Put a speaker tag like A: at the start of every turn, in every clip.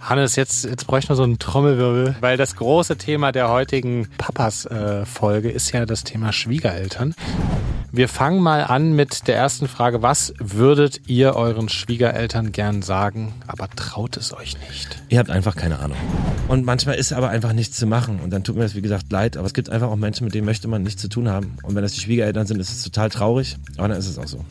A: Hannes, jetzt, jetzt bräuchten wir so einen Trommelwirbel, weil das große Thema der heutigen Papas-Folge äh, ist ja das Thema Schwiegereltern. Wir fangen mal an mit der ersten Frage. Was würdet ihr euren Schwiegereltern gern sagen, aber traut es euch nicht?
B: Ihr habt einfach keine Ahnung. Und manchmal ist aber einfach nichts zu machen. Und dann tut mir das, wie gesagt, leid. Aber es gibt einfach auch Menschen, mit denen möchte man nichts zu tun haben. Und wenn das die Schwiegereltern sind, ist es total traurig. Aber dann ist es auch so.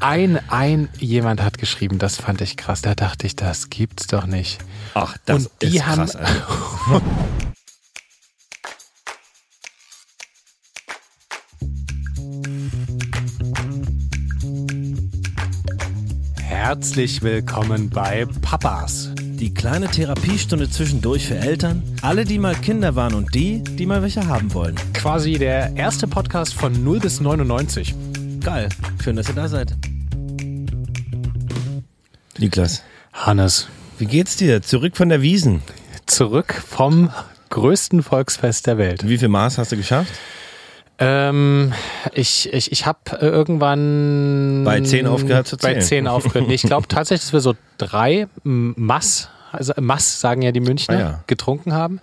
A: Ein, ein jemand hat geschrieben, das fand ich krass. Da dachte ich, das gibt's doch nicht.
B: Ach, das
A: Und die
B: ist krass.
A: haben- Herzlich willkommen bei Papas.
B: Die kleine Therapiestunde zwischendurch für Eltern, alle, die mal Kinder waren und die, die mal welche haben wollen.
A: Quasi der erste Podcast von 0 bis 99.
B: Geil. Schön, dass ihr da seid. Niklas,
A: Hannes,
B: wie geht's dir? Zurück von der Wiesen.
A: zurück vom größten Volksfest der Welt.
B: Wie viel Maß hast du geschafft?
A: Ähm, ich ich, ich habe irgendwann
B: Bei 10 aufgehört zu
A: Bei
B: zählen.
A: 10 aufgehört. Ich glaube tatsächlich, dass wir so drei Mass, also Mass sagen ja die Münchner,
B: Ah ja.
A: getrunken haben.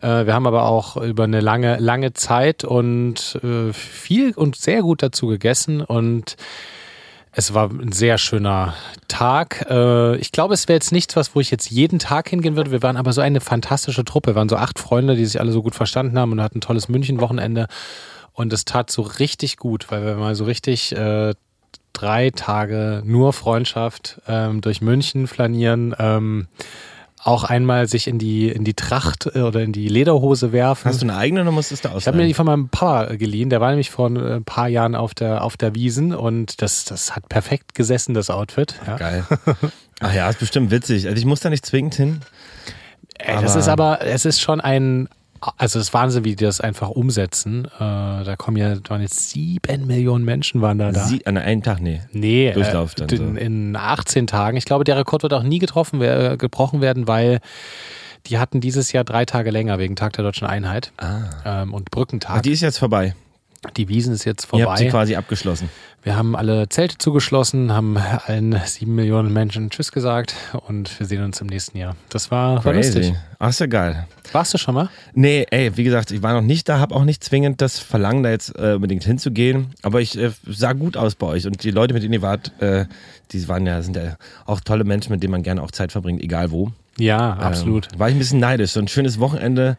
A: Äh, wir haben aber auch über eine lange, lange Zeit und äh, viel und sehr gut dazu gegessen und es war ein sehr schöner Tag. Äh, ich glaube, es wäre jetzt nichts, was, wo ich jetzt jeden Tag hingehen würde. Wir waren aber so eine fantastische Truppe. Wir waren so acht Freunde, die sich alle so gut verstanden haben und hatten ein tolles München-Wochenende. Und es tat so richtig gut, weil wir mal so richtig äh, drei Tage nur Freundschaft ähm, durch München flanieren. Ähm, auch einmal sich in die, in die Tracht äh, oder in die Lederhose werfen.
B: Hast du eine eigene oder musstest du
A: Ich habe mir die von meinem Papa geliehen. Der war nämlich vor äh, ein paar Jahren auf der, auf der Wiesen und das, das hat perfekt gesessen, das Outfit. Ja.
B: Geil. Ach ja, ist bestimmt witzig. Also ich muss da nicht zwingend hin.
A: Ey, das ist aber, es ist schon ein, also es ist Wahnsinn, wie die das einfach umsetzen. Äh, da kommen ja, da waren jetzt sieben Millionen Menschen waren da da.
B: Sie, an einem Tag, nee.
A: Nee,
B: Durchlauf
A: äh,
B: dann
A: in,
B: so.
A: in 18 Tagen. Ich glaube, der Rekord wird auch nie getroffen, äh, gebrochen werden, weil die hatten dieses Jahr drei Tage länger wegen Tag der Deutschen Einheit
B: Ah.
A: ähm, und Brückentag.
B: Ach, die ist jetzt vorbei.
A: die Wiesen ist jetzt
B: Ihr habt sie
A: vorbei.
B: quasi abgeschlossen.
A: Wir haben alle Zelte zugeschlossen, haben allen sieben Millionen Menschen Tschüss gesagt und wir sehen uns im nächsten Jahr. Das war, war lustig.
B: Ach, ist ja geil.
A: Warst du schon mal?
B: Nee, ey, wie gesagt, ich war noch nicht da, habe auch nicht zwingend das Verlangen, da jetzt äh, unbedingt hinzugehen. Aber ich äh, sah gut aus bei euch. Und die Leute, mit denen ihr wart, äh, die waren ja, sind ja auch tolle Menschen, mit denen man gerne auch Zeit verbringt, egal wo.
A: Ja, absolut.
B: Ähm, war ich ein bisschen neidisch. So ein schönes Wochenende,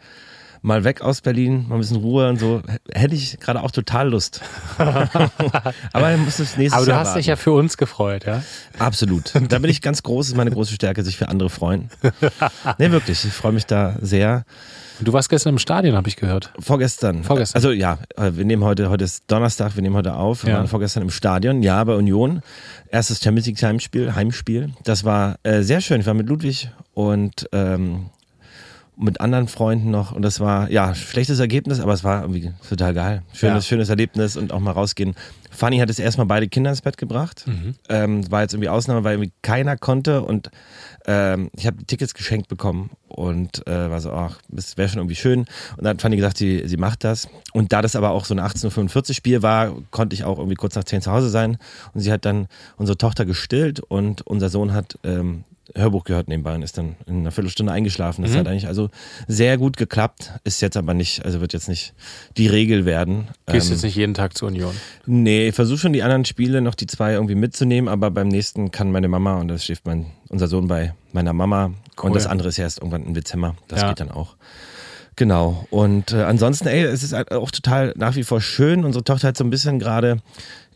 B: mal weg aus Berlin, mal ein bisschen Ruhe und so. Hätte ich gerade auch total Lust. Aber dann muss es nächstes
A: Aber du
B: Jahr
A: hast
B: warten.
A: dich ja für uns gefreut, ja?
B: Absolut. Da bin ich ganz groß, ist meine große Stärke, sich für andere freuen. Nee, wirklich. Ich freue mich da sehr.
A: Du warst gestern im Stadion, habe ich gehört.
B: Vorgestern.
A: Vorgestern.
B: Also ja, äh, wir nehmen heute, heute ist Donnerstag, wir nehmen heute auf. Wir
A: Ja.
B: waren vorgestern im Stadion, ja, bei Union. Erstes Champions League Heimspiel, Heimspiel. Das war äh, sehr schön. Ich war mit Ludwig und ähm, mit anderen Freunden noch und das war, ja, schlechtes Ergebnis, aber es war irgendwie total geil. Schönes,
A: Ja.
B: schönes Erlebnis und auch mal rausgehen. Fanny hat es erstmal beide Kinder ins Bett gebracht.
A: Mhm.
B: Ähm, war jetzt irgendwie Ausnahme, weil irgendwie keiner konnte und ähm, ich habe die Tickets geschenkt bekommen und äh, war so, ach, das wäre schon irgendwie schön. Und dann hat Fanny gesagt, sie, sie macht das. Und da das aber auch so ein 18.45 Uhr Spiel war, konnte ich auch irgendwie kurz nach 10 zu Hause sein. Und sie hat dann unsere Tochter gestillt und unser Sohn hat ähm, Hörbuch gehört nebenbei und ist dann in einer Viertelstunde eingeschlafen. Das
A: Mhm.
B: hat eigentlich also sehr gut geklappt. Ist jetzt aber nicht, also wird jetzt nicht die Regel werden.
A: Gehst
B: Ähm,
A: jetzt nicht jeden Tag zur Union.
B: Nee, ich versuche schon die anderen Spiele noch die zwei irgendwie mitzunehmen, aber beim nächsten kann meine Mama und das schläft mein, unser Sohn bei meiner Mama
A: Cool.
B: und das andere ist erst irgendwann im Dezember. Das
A: Ja.
B: geht dann auch. Genau. Und äh, ansonsten, ey, es ist halt auch total nach wie vor schön. Unsere Tochter hat so ein bisschen gerade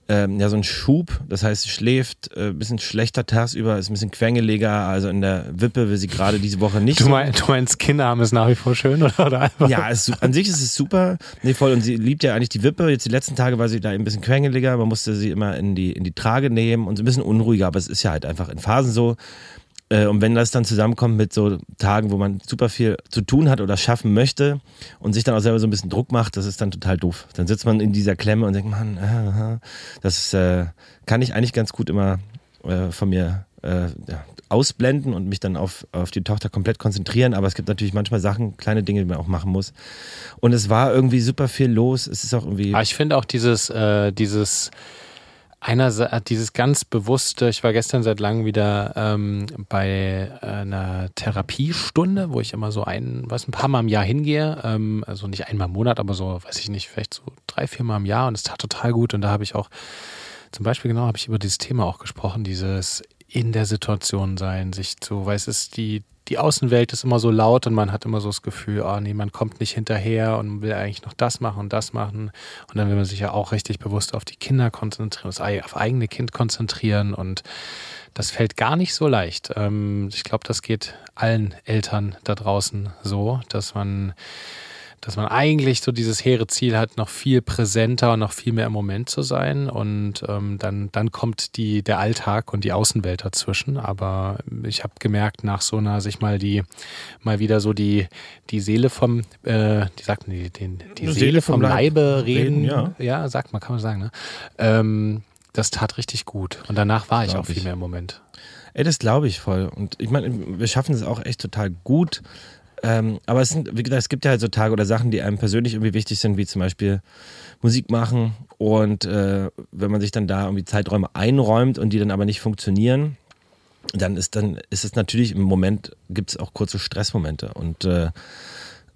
B: ähm, ja so einen Schub. Das heißt, sie schläft äh, ein bisschen schlechter tagsüber, ist ein bisschen quengeliger. Also in der Wippe will sie gerade diese Woche nicht.
A: Du, mein, du meinst, Kinder haben es nach wie vor schön, oder? oder einfach?
B: ja, es, an sich ist es super. Nee, voll. Und sie liebt ja eigentlich die Wippe. Jetzt die letzten Tage war sie da ein bisschen quengeliger. Man musste sie immer in die, in die Trage nehmen und so ein bisschen unruhiger. Aber es ist ja halt einfach in Phasen so. Äh, Und wenn das dann zusammenkommt mit so Tagen, wo man super viel zu tun hat oder schaffen möchte und sich dann auch selber so ein bisschen Druck macht, das ist dann total doof. Dann sitzt man in dieser Klemme und denkt, Mann, ah, ah. das äh, kann ich eigentlich ganz gut immer äh, von mir äh, ausblenden und mich dann auf, auf die Tochter komplett konzentrieren. Aber es gibt natürlich manchmal Sachen, kleine Dinge, die man auch machen muss. Und es war irgendwie super viel los. Es ist auch irgendwie.
A: Aber ich finde auch dieses, äh, dieses Einer dieses ganz bewusste, ich war gestern seit langem wieder ähm, bei einer Therapiestunde, wo ich immer so ein, was ein paar Mal im Jahr hingehe. Ähm, also nicht einmal im Monat, aber so, weiß ich nicht, vielleicht so drei, vier Mal im Jahr und es tat total gut. Und da habe ich auch, zum Beispiel genau, habe ich über dieses Thema auch gesprochen, dieses in der Situation sein, sich zu, weil es ist die, die Außenwelt ist immer so laut und man hat immer so das Gefühl, oh nee, man kommt nicht hinterher und will eigentlich noch das machen und das machen. Und dann will man sich ja auch richtig bewusst auf die Kinder konzentrieren, auf eigene Kind konzentrieren und das fällt gar nicht so leicht. Ähm, ich glaube, das geht allen Eltern da draußen so, dass man dass man eigentlich so dieses hehre Ziel hat, noch viel präsenter und noch viel mehr im Moment zu sein. Und ähm, dann, dann kommt die, der Alltag und die Außenwelt dazwischen. Aber ich habe gemerkt, nach so einer, sich mal die, mal wieder so die, die Seele vom, äh, die sagt man, die, die, die Seele, Seele vom, vom Leibe reden. reden ja. ja, sagt man, kann man sagen, ne? Ähm, das tat richtig gut. Und danach war ich auch viel mehr im Moment.
B: Ey, das glaube ich voll. Und ich meine, wir schaffen es auch echt total gut, ähm, aber es sind, wie gesagt, es gibt ja halt so Tage oder Sachen, die einem persönlich irgendwie wichtig sind, wie zum Beispiel Musik machen. Und äh, wenn man sich dann da irgendwie Zeiträume einräumt und die dann aber nicht funktionieren, dann ist dann ist es natürlich im Moment gibt es auch kurze Stressmomente und äh, äh,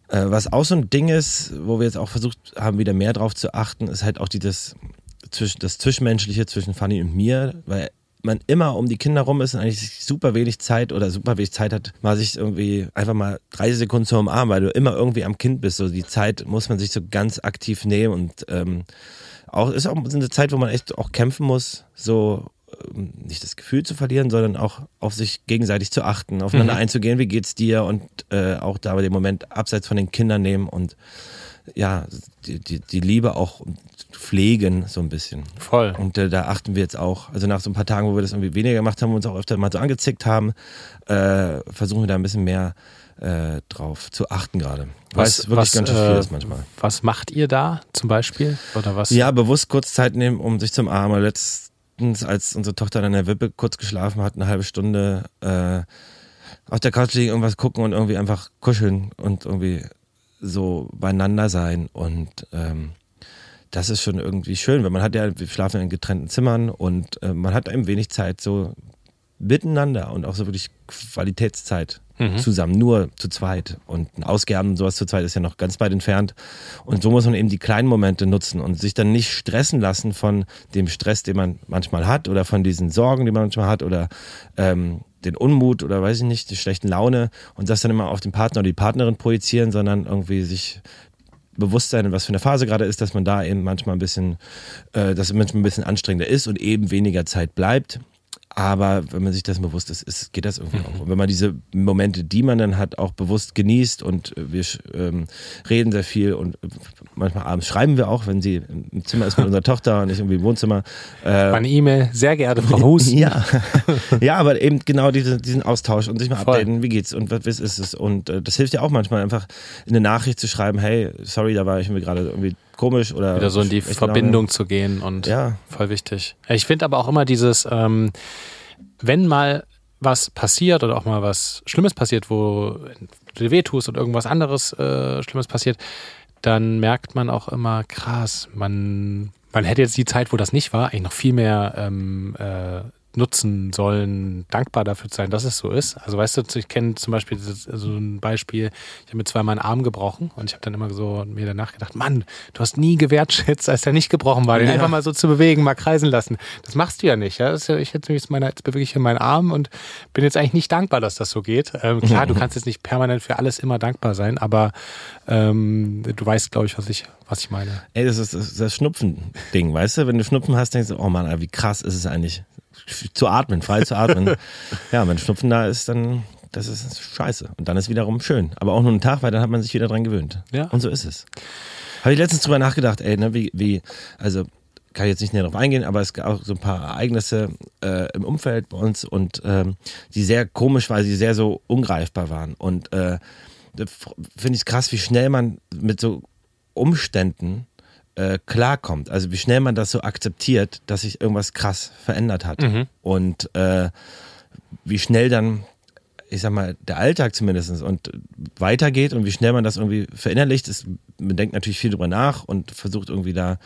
B: was auch so ein Ding ist, wo wir jetzt auch versucht haben, wieder mehr drauf zu achten, ist halt auch dieses das Zwischenmenschliche zwischen Fanny und mir, weil man immer um die Kinder rum ist und eigentlich super wenig Zeit oder super wenig Zeit hat, mal sich irgendwie einfach mal 30 Sekunden zu umarmen, weil du immer irgendwie am Kind bist. So die Zeit muss man sich so ganz aktiv nehmen und ähm, auch ist auch eine Zeit, wo man echt auch kämpfen muss, so ähm, nicht das Gefühl zu verlieren, sondern auch auf sich gegenseitig zu achten, aufeinander mhm. einzugehen, wie geht's dir und äh, auch da den Moment abseits von den Kindern nehmen und ja, die, die, die Liebe auch pflegen, so ein bisschen.
A: Voll.
B: Und äh, da achten wir jetzt auch, also nach so ein paar Tagen, wo wir das irgendwie weniger gemacht haben, und uns auch öfter mal so angezickt haben, äh, versuchen wir da ein bisschen mehr äh, drauf zu achten gerade.
A: Weil es wirklich was, ganz schön viel äh, ist manchmal. Was macht ihr da zum Beispiel? Oder was?
B: Ja, bewusst kurz Zeit nehmen, um sich zum Armen. Letztens, als unsere Tochter dann in der Wippe kurz geschlafen hat, eine halbe Stunde äh, auf der Couch liegen, irgendwas gucken und irgendwie einfach kuscheln und irgendwie so beieinander sein und ähm, das ist schon irgendwie schön, weil man hat ja, wir schlafen in getrennten Zimmern und äh, man hat ein wenig Zeit so miteinander und auch so wirklich Qualitätszeit mhm. zusammen, nur zu zweit. Und ein Ausgaben und sowas zu zweit ist ja noch ganz weit entfernt. Und so muss man eben die kleinen Momente nutzen und sich dann nicht stressen lassen von dem Stress, den man manchmal hat oder von diesen Sorgen, die man manchmal hat oder ähm, den Unmut oder weiß ich nicht, die schlechten Laune und das dann immer auf den Partner oder die Partnerin projizieren, sondern irgendwie sich bewusst sein, was für eine Phase gerade ist, dass man da eben manchmal ein bisschen, äh, dass es manchmal ein bisschen anstrengender ist und eben weniger Zeit bleibt. Aber wenn man sich das bewusst ist, ist geht das irgendwie auch. Und wenn man diese Momente, die man dann hat, auch bewusst genießt und wir ähm, reden sehr viel und manchmal abends schreiben wir auch, wenn sie im Zimmer ist mit unserer Tochter und nicht irgendwie im Wohnzimmer.
A: Äh, Meine E-Mail, sehr geehrte Frau Hus.
B: ja. ja, aber eben genau diese, diesen Austausch und sich mal Voll. updaten, wie geht's und was ist es. Und äh, das hilft ja auch manchmal einfach eine Nachricht zu schreiben, hey, sorry, da war ich mir gerade irgendwie komisch oder.
A: Wieder so in die Verbindung lange. zu gehen und ja. voll wichtig. Ich finde aber auch immer dieses, ähm, wenn mal was passiert oder auch mal was Schlimmes passiert, wo du dir wehtust und irgendwas anderes äh, Schlimmes passiert, dann merkt man auch immer, krass, man, man hätte jetzt die Zeit, wo das nicht war, eigentlich noch viel mehr ähm, äh, nutzen sollen, dankbar dafür zu sein, dass es so ist. Also weißt du, ich kenne zum Beispiel so ein Beispiel, ich habe mir zweimal einen Arm gebrochen und ich habe dann immer so mir danach gedacht, Mann, du hast nie gewertschätzt, als der nicht gebrochen war, den ja. einfach mal so zu bewegen, mal kreisen lassen. Das machst du ja nicht. Ja? Ja, ich jetzt, jetzt, meine, jetzt bewege ich hier meinen Arm und bin jetzt eigentlich nicht dankbar, dass das so geht. Ähm, klar, du kannst jetzt nicht permanent für alles immer dankbar sein, aber ähm, du weißt, glaube ich, was ich, was ich meine.
B: Ey, das ist das, das Schnupfen-Ding, weißt du? Wenn du Schnupfen hast, denkst du, oh Mann, wie krass ist es eigentlich zu atmen, frei zu atmen. ja, wenn Schnupfen da ist, dann das ist scheiße. Und dann ist wiederum schön. Aber auch nur ein Tag, weil dann hat man sich wieder dran gewöhnt. Ja. Und so ist es. Habe ich letztens drüber nachgedacht, ey, ne, wie, wie, also kann ich jetzt nicht näher darauf eingehen, aber es gab auch so ein paar Ereignisse äh, im Umfeld bei uns und ähm, die sehr komisch, weil sie sehr so ungreifbar waren. Und äh, finde ich krass, wie schnell man mit so Umständen äh, klarkommt. Also wie schnell man das so akzeptiert, dass sich irgendwas krass verändert hat. Mhm. Und äh, wie schnell dann ich sag mal, der Alltag zumindest und weitergeht und wie schnell man das irgendwie verinnerlicht, ist, man denkt natürlich viel drüber nach und versucht irgendwie da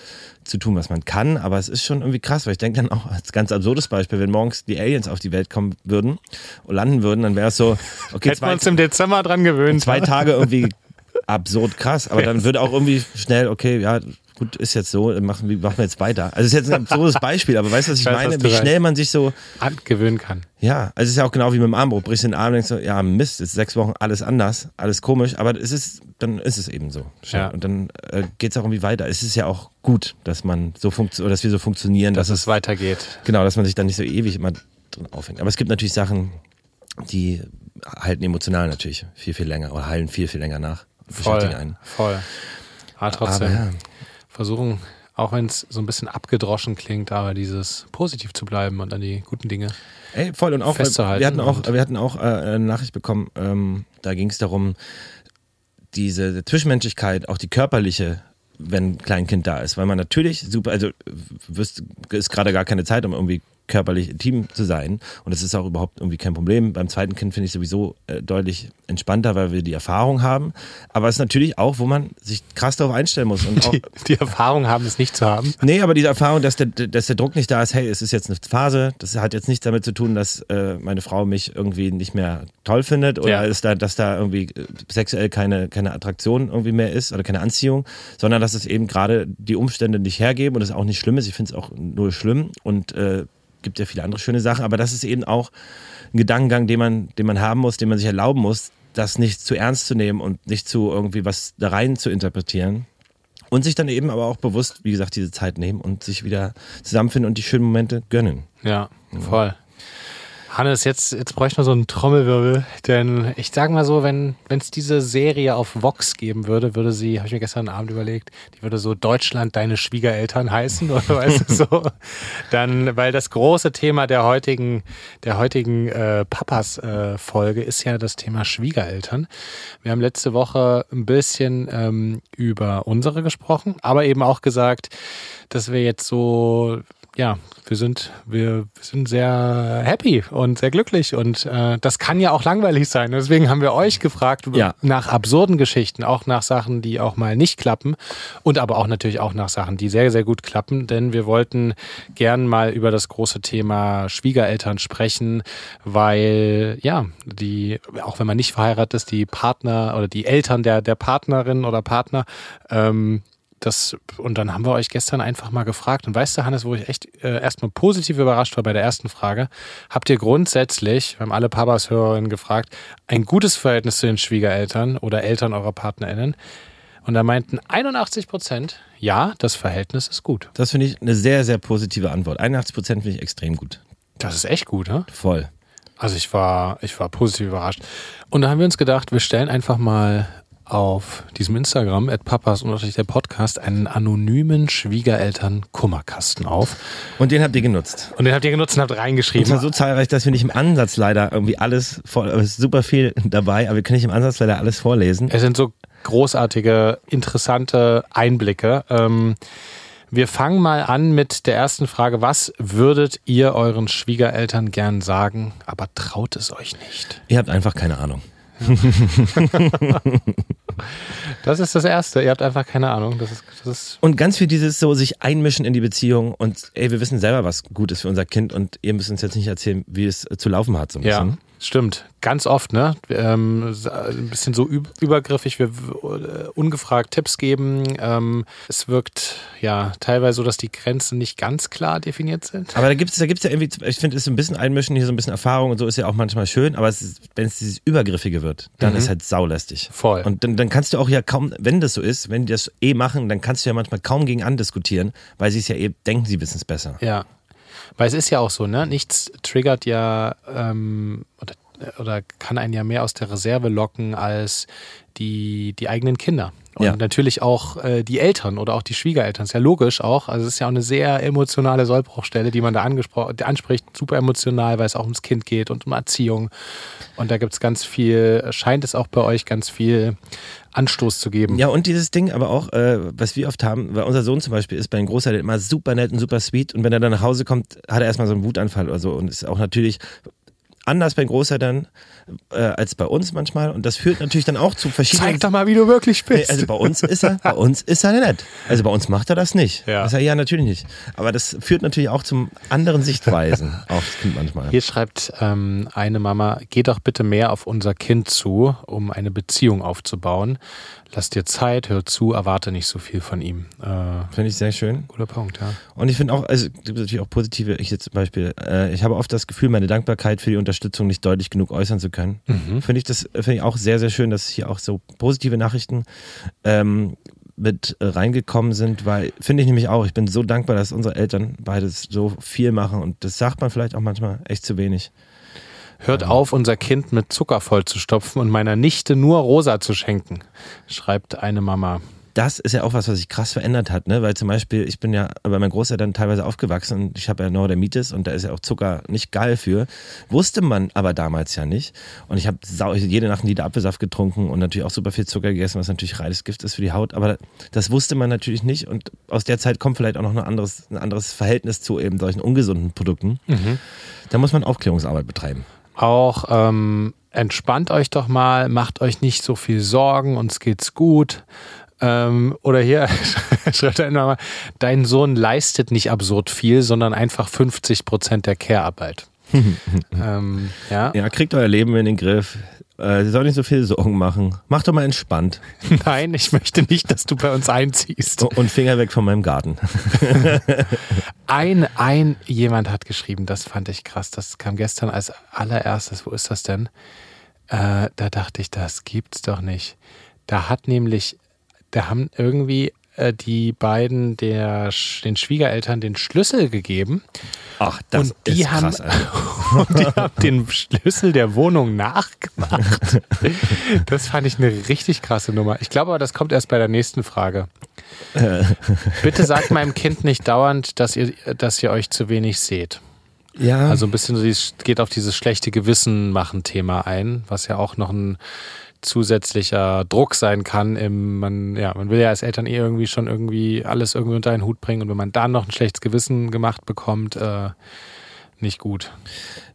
B: zu tun, was man kann, aber es ist schon irgendwie krass, weil ich denke dann auch als ganz absurdes Beispiel, wenn morgens die Aliens auf die Welt kommen würden und landen würden, dann wäre es so, okay,
A: Hätten wir uns im Dezember dran gewöhnt.
B: zwei Tage irgendwie absurd krass, aber dann würde auch irgendwie schnell, okay, ja, gut, ist jetzt so, machen wir, machen wir jetzt weiter. Also ist jetzt ein absurdes Beispiel, aber weißt du, was ich,
A: Ich weiß,
B: meine? Wie schnell man sich so,
A: angewöhnen kann.
B: ja, also es ist ja auch genau wie mit dem Armbruch, brichst den Arm und denkst so, ja Mist, ist sechs Wochen alles anders, alles komisch, aber es ist, dann ist es eben so.
A: Ja.
B: Und dann äh, geht es auch irgendwie weiter. Es ist ja auch gut, dass man so funktioniert, dass wir so funktionieren,
A: Dass
B: dass
A: es weitergeht.
B: Genau, dass man sich dann nicht so ewig immer drin aufhängt. Aber es gibt natürlich Sachen, die halten emotional natürlich viel, viel länger oder heilen viel, viel länger nach.
A: Voll. Voll. Aber trotzdem
B: Aber ja.
A: Versuchen, auch wenn es so ein bisschen abgedroschen klingt, aber dieses positiv zu bleiben und an die guten Dinge.
B: Ey, voll und auch,
A: Festzuhalten
B: wir hatten auch, wir hatten auch äh, eine Nachricht bekommen, ähm, da ging es darum, diese Zwischenmenschlichkeit, auch die körperliche, wenn ein Kleinkind da ist, weil man natürlich super, also wirst, ist gerade gar keine Zeit, um irgendwie körperlich intim zu sein und das ist auch überhaupt irgendwie kein Problem. Beim zweiten Kind finde ich sowieso äh, deutlich entspannter, weil wir die Erfahrung haben, aber es ist natürlich auch, wo man sich krass darauf einstellen muss und auch
A: Die, die Erfahrung haben, es nicht zu haben.
B: Nee, aber diese Erfahrung, dass der, dass der Druck nicht da ist, hey, es ist jetzt eine Phase, das hat jetzt nichts damit zu tun, dass äh, meine Frau mich irgendwie nicht mehr toll findet oder
A: Ja.
B: ist da, dass da irgendwie äh, sexuell keine, keine Attraktion irgendwie mehr ist oder keine Anziehung, sondern dass es eben gerade die Umstände nicht hergeben und es auch nicht schlimm ist. Ich finde es auch nur schlimm und äh, gibt ja viele andere schöne Sachen, aber das ist eben auch ein Gedankengang, den man, den man haben muss, den man sich erlauben muss, das nicht zu ernst zu nehmen und nicht zu irgendwie was da rein zu interpretieren. Und sich dann eben aber auch bewusst, wie gesagt, diese Zeit nehmen und sich wieder zusammenfinden und die schönen Momente gönnen.
A: Ja, voll. Hannes, jetzt, jetzt bräuchte man so einen Trommelwirbel, denn ich sag mal so, wenn es diese Serie auf Vox geben würde, würde sie, habe ich mir gestern Abend überlegt, die würde so Deutschland deine Schwiegereltern heißen oder weißt du so, dann, weil das große Thema der heutigen, der heutigen äh, Papas äh, Folge ist ja das Thema Schwiegereltern. Wir haben letzte Woche ein bisschen ähm, über unsere gesprochen, aber eben auch gesagt, dass wir jetzt so ja, wir sind, wir, wir sind sehr happy und sehr glücklich und äh, das kann ja auch langweilig sein. Deswegen haben wir euch gefragt
B: Ja.
A: nach absurden Geschichten, auch nach Sachen, die auch mal nicht klappen und aber auch natürlich auch nach Sachen, die sehr, sehr gut klappen, denn wir wollten gern mal über das große Thema Schwiegereltern sprechen, weil ja, die, auch wenn man nicht verheiratet ist, die Partner oder die Eltern der, der Partnerin oder Partner, ähm, das, und dann haben wir euch gestern einfach mal gefragt. Und weißt du, Hannes, wo ich echt äh, erstmal positiv überrascht war bei der ersten Frage, habt ihr grundsätzlich, wir haben alle Papas-Hörerinnen gefragt, ein gutes Verhältnis zu den Schwiegereltern oder Eltern eurer PartnerInnen? Und da meinten 81 Prozent, ja, das Verhältnis ist gut.
B: Das finde ich eine sehr, sehr positive Antwort. 81 Prozent finde ich extrem gut.
A: Das ist echt gut, ne?
B: Voll.
A: Also ich war, ich war positiv überrascht. Und da haben wir uns gedacht, wir stellen einfach mal auf diesem Instagram, at papas und der Podcast, einen anonymen Schwiegereltern-Kummerkasten auf.
B: Und den habt ihr genutzt.
A: Und den habt ihr genutzt und habt reingeschrieben.
B: zwar so zahlreich, dass wir nicht im Ansatz leider irgendwie alles voll, es ist super viel dabei, aber wir können nicht im Ansatz leider alles vorlesen.
A: Es sind so großartige, interessante Einblicke. Ähm, wir fangen mal an mit der ersten Frage. Was würdet ihr euren Schwiegereltern gern sagen, aber traut es euch nicht?
B: Ihr habt einfach keine Ahnung.
A: Das ist das Erste. Ihr habt einfach keine Ahnung. Das ist, das ist
B: Und ganz viel dieses so sich einmischen in die Beziehung und ey, wir wissen selber, was gut ist für unser Kind und ihr müsst uns jetzt nicht erzählen, wie es zu laufen hat so ein
A: Ja,
B: bisschen.
A: Stimmt. Ganz oft, ne? Ähm, ein bisschen so üb- übergriffig, wir äh, ungefragt Tipps geben. Ähm, es wirkt ja teilweise so, dass die Grenzen nicht ganz klar definiert sind.
B: Aber da gibt es da gibt's ja irgendwie, ich finde, es ist ein bisschen Einmischen, hier so ein bisschen Erfahrung und so ist ja auch manchmal schön, aber wenn es dieses Übergriffige wird, dann
A: Mhm.
B: ist halt saulästig.
A: Voll.
B: Und dann, dann kannst du auch ja kaum, wenn das so ist, wenn die das eh machen, dann kannst du ja manchmal kaum gegen andiskutieren, weil sie es ja eh denken, sie wissen es besser.
A: Ja. Weil es ist ja auch so, ne? Nichts triggert ja ähm, oder, oder kann einen ja mehr aus der Reserve locken als die, die eigenen Kinder. Und
B: Ja.
A: natürlich auch äh, die Eltern oder auch die Schwiegereltern. Ist ja logisch auch. Also es ist ja auch eine sehr emotionale Sollbruchstelle, die man da anspricht. Super emotional, weil es auch ums Kind geht und um Erziehung. Und da gibt es ganz viel, scheint es auch bei euch ganz viel Anstoß zu geben.
B: Ja, und dieses Ding aber auch, äh, was wir oft haben, weil unser Sohn zum Beispiel ist bei den Großeltern immer super nett und super sweet und wenn er dann nach Hause kommt, hat er erstmal so einen Wutanfall oder so und ist auch natürlich anders bei Großeltern äh, als bei uns manchmal. Und das führt natürlich dann auch zu verschiedenen.
A: Zeig doch mal, wie du wirklich bist.
B: Nee, also bei uns ist er, bei uns ist er nett. Also bei uns macht er das nicht.
A: Ja.
B: Das er ja natürlich nicht. Aber das führt natürlich auch zum anderen Sichtweisen auf das Kind manchmal.
A: Hier schreibt ähm, eine Mama, geh doch bitte mehr auf unser Kind zu, um eine Beziehung aufzubauen. Lass dir Zeit, hör zu, erwarte nicht so viel von ihm. Äh,
B: Finde ich sehr schön.
A: guter Punkt, ja.
B: Und ich finde auch, also es gibt natürlich auch positive, ich jetzt zum Beispiel, äh, ich habe oft das Gefühl, meine Dankbarkeit für die Unterstützung nicht deutlich genug äußern zu können. Finde ich das, finde ich auch sehr, sehr schön, dass hier auch so positive Nachrichten ähm, mit reingekommen sind, weil finde ich nämlich auch, ich bin so dankbar, dass unsere Eltern beides so viel machen und das sagt man vielleicht auch manchmal echt zu wenig.
A: Hört auf, unser Kind mit Zucker vollzustopfen und meiner Nichte nur rosa zu schenken, schreibt eine Mama.
B: Das ist ja auch was, was sich krass verändert hat, ne? Weil zum Beispiel, ich bin ja bei meinen Großeltern teilweise aufgewachsen und ich habe ja Neurodermitis und da ist ja auch Zucker nicht geil für. Wusste man aber damals ja nicht. Und ich habe jede Nacht einen Liter Apfelsaft getrunken und natürlich auch super viel Zucker gegessen, was natürlich reines Gift ist für die Haut. Aber das wusste man natürlich nicht und aus der Zeit kommt vielleicht auch noch ein anderes, ein anderes Verhältnis zu eben solchen ungesunden Produkten. Da muss man Aufklärungsarbeit betreiben.
A: Auch ähm, entspannt euch doch mal, macht euch nicht so viel Sorgen, uns geht's gut. Ähm, oder hier schreibt er immer mal, dein Sohn leistet nicht absurd viel, sondern einfach 50 Prozent der Care-Arbeit. ähm, ja.
B: Ja, kriegt euer Leben in den Griff. Äh, ihr sollt nicht so viel Sorgen machen. Macht doch mal entspannt.
A: Nein, ich möchte nicht, dass du bei uns einziehst.
B: Und Finger weg von meinem Garten.
A: Ein, ein, jemand hat geschrieben, das fand ich krass, das kam gestern als allererstes, wo ist das denn? Äh, da dachte ich, das gibt's doch nicht. Da hat nämlich, da haben irgendwie äh, die beiden der, den Schwiegereltern den Schlüssel gegeben
B: Ach, das
A: Und die
B: ist krass.
A: haben- und die haben den Schlüssel der Wohnung nachgemacht. Das fand ich eine richtig krasse Nummer. Ich glaube aber, das kommt erst bei der nächsten Frage. Bitte sagt meinem Kind nicht dauernd, dass ihr, dass ihr euch zu wenig seht.
B: Ja,
A: Also ein bisschen geht auf dieses schlechte Gewissen machen Thema ein, was ja auch noch ein zusätzlicher Druck sein kann. Im, man, ja, man will ja als Eltern eh irgendwie schon irgendwie alles irgendwie unter einen Hut bringen und wenn man dann noch ein schlechtes Gewissen gemacht bekommt, äh, nicht gut.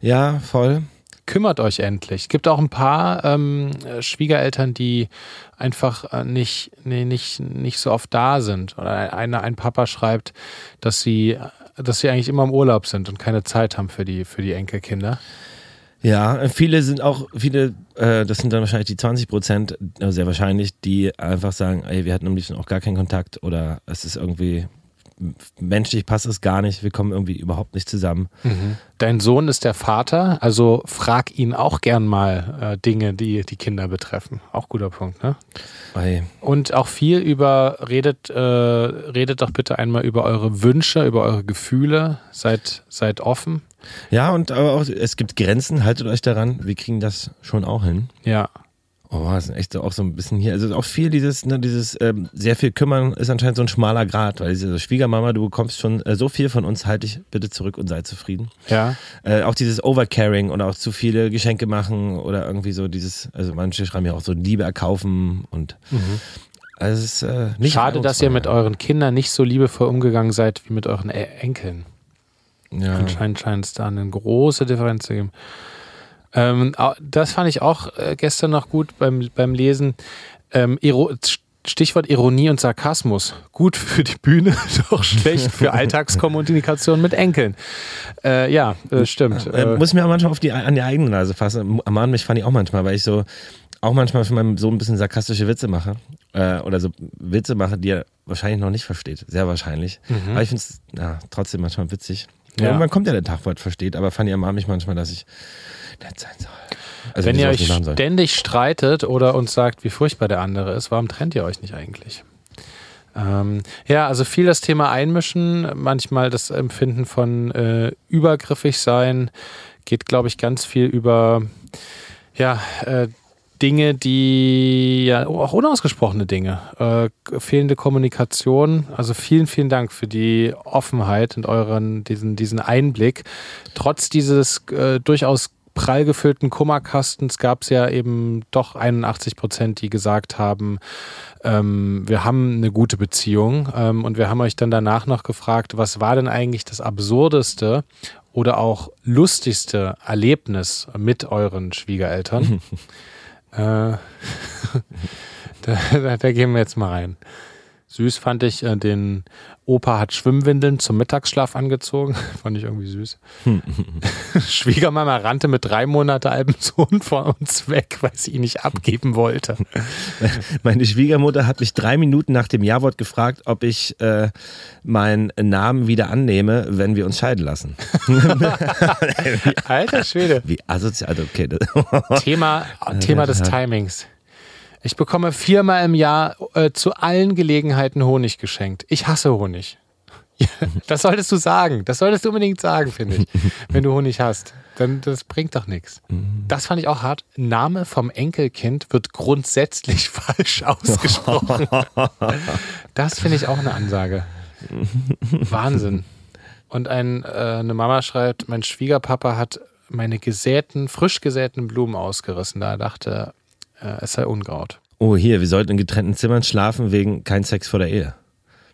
B: ja, voll.
A: Kümmert euch endlich. Es gibt auch ein paar ähm, äh, Schwiegereltern, die einfach äh, nicht, nee, nicht, nicht so oft da sind. Oder eine, ein Papa schreibt, dass sie, dass sie eigentlich immer im Urlaub sind und keine Zeit haben für die, für die Enkelkinder.
B: Ja, viele sind auch, viele, äh, das sind dann wahrscheinlich die 20 Prozent, äh, sehr wahrscheinlich, die einfach sagen, ey, wir hatten am liebsten auch gar keinen Kontakt oder es ist irgendwie, menschlich passt es gar nicht, wir kommen irgendwie überhaupt nicht zusammen.
A: Dein Sohn ist der Vater, also frag ihn auch gern mal äh, Dinge, die die Kinder betreffen. Auch guter Punkt, ne?
B: Ey,
A: Und auch viel über, redet, äh, redet doch bitte einmal über eure Wünsche, über eure Gefühle. Seid, seid offen.
B: Ja, und aber auch, es gibt Grenzen, haltet euch daran, wir kriegen das schon auch hin.
A: Ja.
B: Oh, das ist echt auch so ein bisschen hier. Also auch viel dieses, ne, dieses ähm, sehr viel kümmern ist anscheinend so ein schmaler Grad, weil diese Schwiegermama, du bekommst schon äh, so viel von uns, halt dich bitte zurück und sei zufrieden.
A: Ja.
B: Äh, auch dieses Overcaring oder auch zu viele Geschenke machen oder irgendwie so dieses, also manche schreiben ja auch so Liebe erkaufen und also es ist äh, nicht
A: Schade, dass ihr mit euren Kindern nicht so liebevoll umgegangen seid wie mit euren Enkeln.
B: Ja.
A: Anscheinend scheint es da eine große Differenz zu geben. Ähm, das fand ich auch äh, gestern noch gut beim, beim Lesen. Ähm, Stichwort Ironie und Sarkasmus. Gut für die Bühne, doch schlecht für Alltagskommunikation mit Enkeln. Äh, ja, äh, stimmt.
B: Äh,
A: Äh,
B: muss mir auch manchmal auf die, an die eigene Nase fassen. Ermahnen mich fand ich auch manchmal, weil ich so auch manchmal für meinen Sohn ein bisschen sarkastische Witze mache. Äh, oder so Witze mache, die er wahrscheinlich noch nicht versteht. Sehr wahrscheinlich. Aber ich finde es ja, trotzdem manchmal witzig.
A: Ja.
B: Irgendwann kommt ja der Tag, wo er es versteht, aber Fanny ermahnt mich manchmal, dass ich nett sein soll. Also
A: wenn ihr euch ständig streitet oder uns sagt, wie furchtbar der andere ist, warum trennt ihr euch nicht eigentlich? Ähm, ja, also viel das Thema Einmischen, manchmal das Empfinden von äh, übergriffig sein, geht, glaube ich, ganz viel über ja, äh, Dinge, die ja auch unausgesprochene Dinge, äh, fehlende Kommunikation. Also vielen, vielen Dank für die Offenheit und euren diesen diesen Einblick. Trotz dieses äh, durchaus prall gefüllten Kummerkastens gab es ja eben doch 81 Prozent, die gesagt haben, ähm, wir haben eine gute Beziehung. Ähm, und wir haben euch dann danach noch gefragt, was war denn eigentlich das Absurdeste oder auch lustigste Erlebnis mit euren Schwiegereltern? äh, da, da, da gehen wir jetzt mal rein. Süß fand ich äh, den Opa hat Schwimmwindeln zum Mittagsschlaf angezogen. Fand ich irgendwie süß. Schwiegermama rannte mit drei Monate altem Sohn vor uns weg, weil sie ihn nicht abgeben wollte.
B: Meine Schwiegermutter hat mich drei Minuten nach dem Ja-Wort gefragt, ob ich äh, meinen Namen wieder annehme, wenn wir uns scheiden lassen.
A: Alter Schwede.
B: Wie asozial, okay.
A: Thema, Thema des Timings. Ich bekomme viermal im Jahr äh, zu allen Gelegenheiten Honig geschenkt. Ich hasse Honig. das solltest du sagen. Das solltest du unbedingt sagen, finde ich. Wenn du Honig hast. Dann das bringt doch nichts. Das fand ich auch hart. Name vom Enkelkind wird grundsätzlich falsch ausgesprochen. Das finde ich auch eine Ansage. Wahnsinn. Und ein, äh, eine Mama schreibt, mein Schwiegerpapa hat meine gesäten, frisch gesäten Blumen ausgerissen. Da dachte äh, es sei ungraut.
B: Oh, hier, wir sollten in getrennten Zimmern schlafen wegen kein Sex vor der Ehe.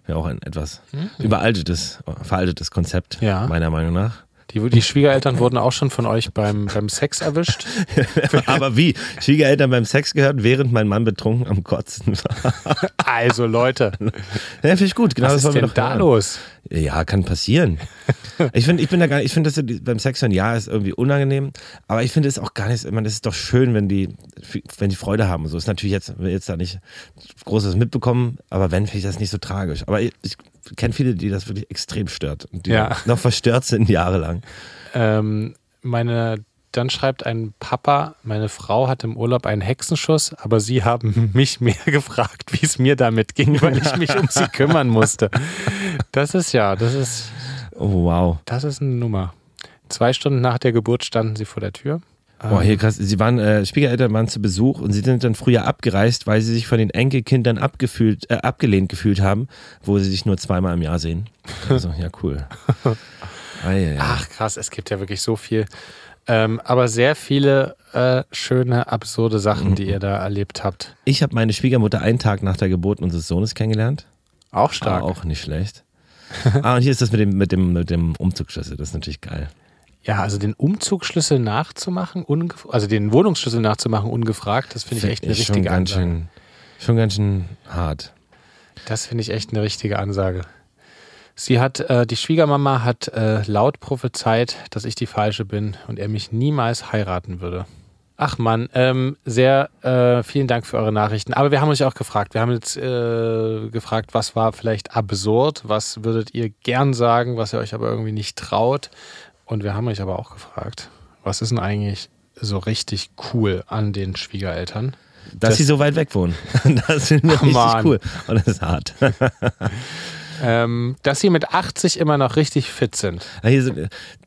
B: Wäre auch ein etwas mhm. überaltetes, veraltetes Konzept, ja. meiner Meinung nach.
A: Die, die, Schwiegereltern wurden auch schon von euch beim, beim Sex erwischt.
B: Aber wie? Schwiegereltern beim Sex gehört, während mein Mann betrunken am Kotzen war.
A: Also Leute.
B: Ja, finde ich gut.
A: Genau Was ist denn da hören. los?
B: Ja, kann passieren. Ich finde, ich bin da gar nicht, ich finde, dass beim Sex hören, ja, ist irgendwie unangenehm. Aber ich finde es auch gar nicht, ich meine, es ist doch schön, wenn die, wenn die Freude haben und so. Ist natürlich jetzt, jetzt da nicht Großes mitbekommen, aber wenn, finde ich das nicht so tragisch. Aber ich, ich kenne viele, die das wirklich extrem stört und die ja. noch verstört sind jahrelang.
A: Ähm, meine, dann schreibt ein Papa, meine Frau hat im Urlaub einen Hexenschuss, aber sie haben mich mehr gefragt, wie es mir damit ging, weil ich mich um sie kümmern musste. Das ist ja, das ist.
B: Oh, wow.
A: Das ist eine Nummer. Zwei Stunden nach der Geburt standen sie vor der Tür.
B: Boah, hier krass. Sie waren, äh, Schwiegereltern waren zu Besuch und sie sind dann früher abgereist, weil sie sich von den Enkelkindern abgefühlt, äh, abgelehnt gefühlt haben, wo sie sich nur zweimal im Jahr sehen. Also, ja, cool.
A: Ah. Ach, krass, es gibt ja wirklich so viel. Ähm, aber sehr viele äh, schöne, absurde Sachen, mhm. die ihr da erlebt habt.
B: Ich habe meine Schwiegermutter einen Tag nach der Geburt unseres Sohnes kennengelernt.
A: Auch stark.
B: Ah, auch nicht schlecht. ah, und hier ist das mit dem, mit dem, mit dem Umzugsschlüssel. Das ist natürlich geil.
A: Ja, also den Umzugsschlüssel nachzumachen, also den Wohnungsschlüssel nachzumachen, ungefragt, das finde ich echt eine richtige schon
B: ganz
A: Ansage.
B: Schön, schon ganz schön hart.
A: Das finde ich echt eine richtige Ansage. Sie hat, äh, die Schwiegermama hat äh, laut prophezeit, dass ich die Falsche bin und er mich niemals heiraten würde. Ach man, ähm, sehr äh, vielen Dank für eure Nachrichten. Aber wir haben euch auch gefragt. Wir haben jetzt äh, gefragt, was war vielleicht absurd, was würdet ihr gern sagen, was ihr euch aber irgendwie nicht traut. Und wir haben euch aber auch gefragt, was ist denn eigentlich so richtig cool an den Schwiegereltern?
B: Dass das, sie so weit weg wohnen. Das ich richtig Mann. cool. Und das ist hart.
A: ähm, dass sie mit 80 immer noch richtig fit sind.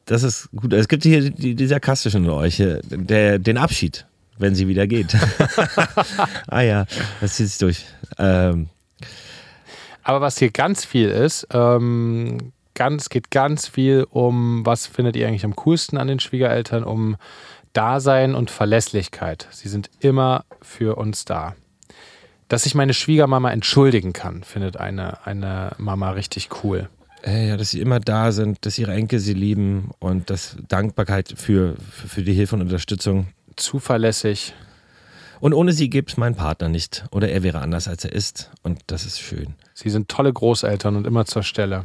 B: Das ist gut. Es gibt hier die, die sarkastischen Leute, der, den Abschied, wenn sie wieder geht. ah ja, das zieht sich durch. Ähm.
A: Aber was hier ganz viel ist, ähm, ganz, geht ganz viel um, was findet ihr eigentlich am coolsten an den Schwiegereltern, um Dasein und Verlässlichkeit. Sie sind immer für uns da. Dass ich meine Schwiegermama entschuldigen kann, findet eine, eine Mama richtig cool.
B: Ja, dass sie immer da sind, dass ihre Enkel sie lieben und das Dankbarkeit für, für, für die Hilfe und Unterstützung.
A: Zuverlässig.
B: Und ohne sie gibt es meinen Partner nicht. Oder er wäre anders, als er ist. Und das ist schön.
A: Sie sind tolle Großeltern und immer zur Stelle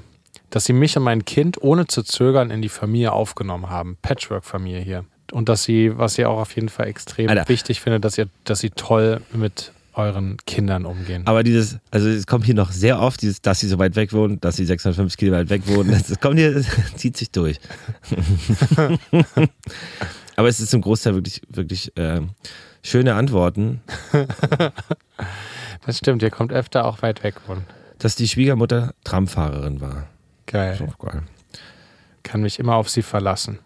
A: dass sie mich und mein Kind ohne zu zögern in die Familie aufgenommen haben. Patchwork-Familie hier. Und dass sie, was sie auch auf jeden Fall extrem Alter. wichtig findet, dass, ihr, dass sie toll mit euren Kindern umgehen.
B: Aber dieses, also es kommt hier noch sehr oft, dieses, dass sie so weit weg wohnen, dass sie 650 Kilometer weit weg wohnen. Das kommt hier, das zieht sich durch. Aber es ist zum Großteil wirklich, wirklich äh, schöne Antworten.
A: das stimmt, ihr kommt öfter auch weit weg wohnen.
B: Dass die Schwiegermutter Tramfahrerin war.
A: Geil. Das ist auch geil. Kann mich immer auf sie verlassen.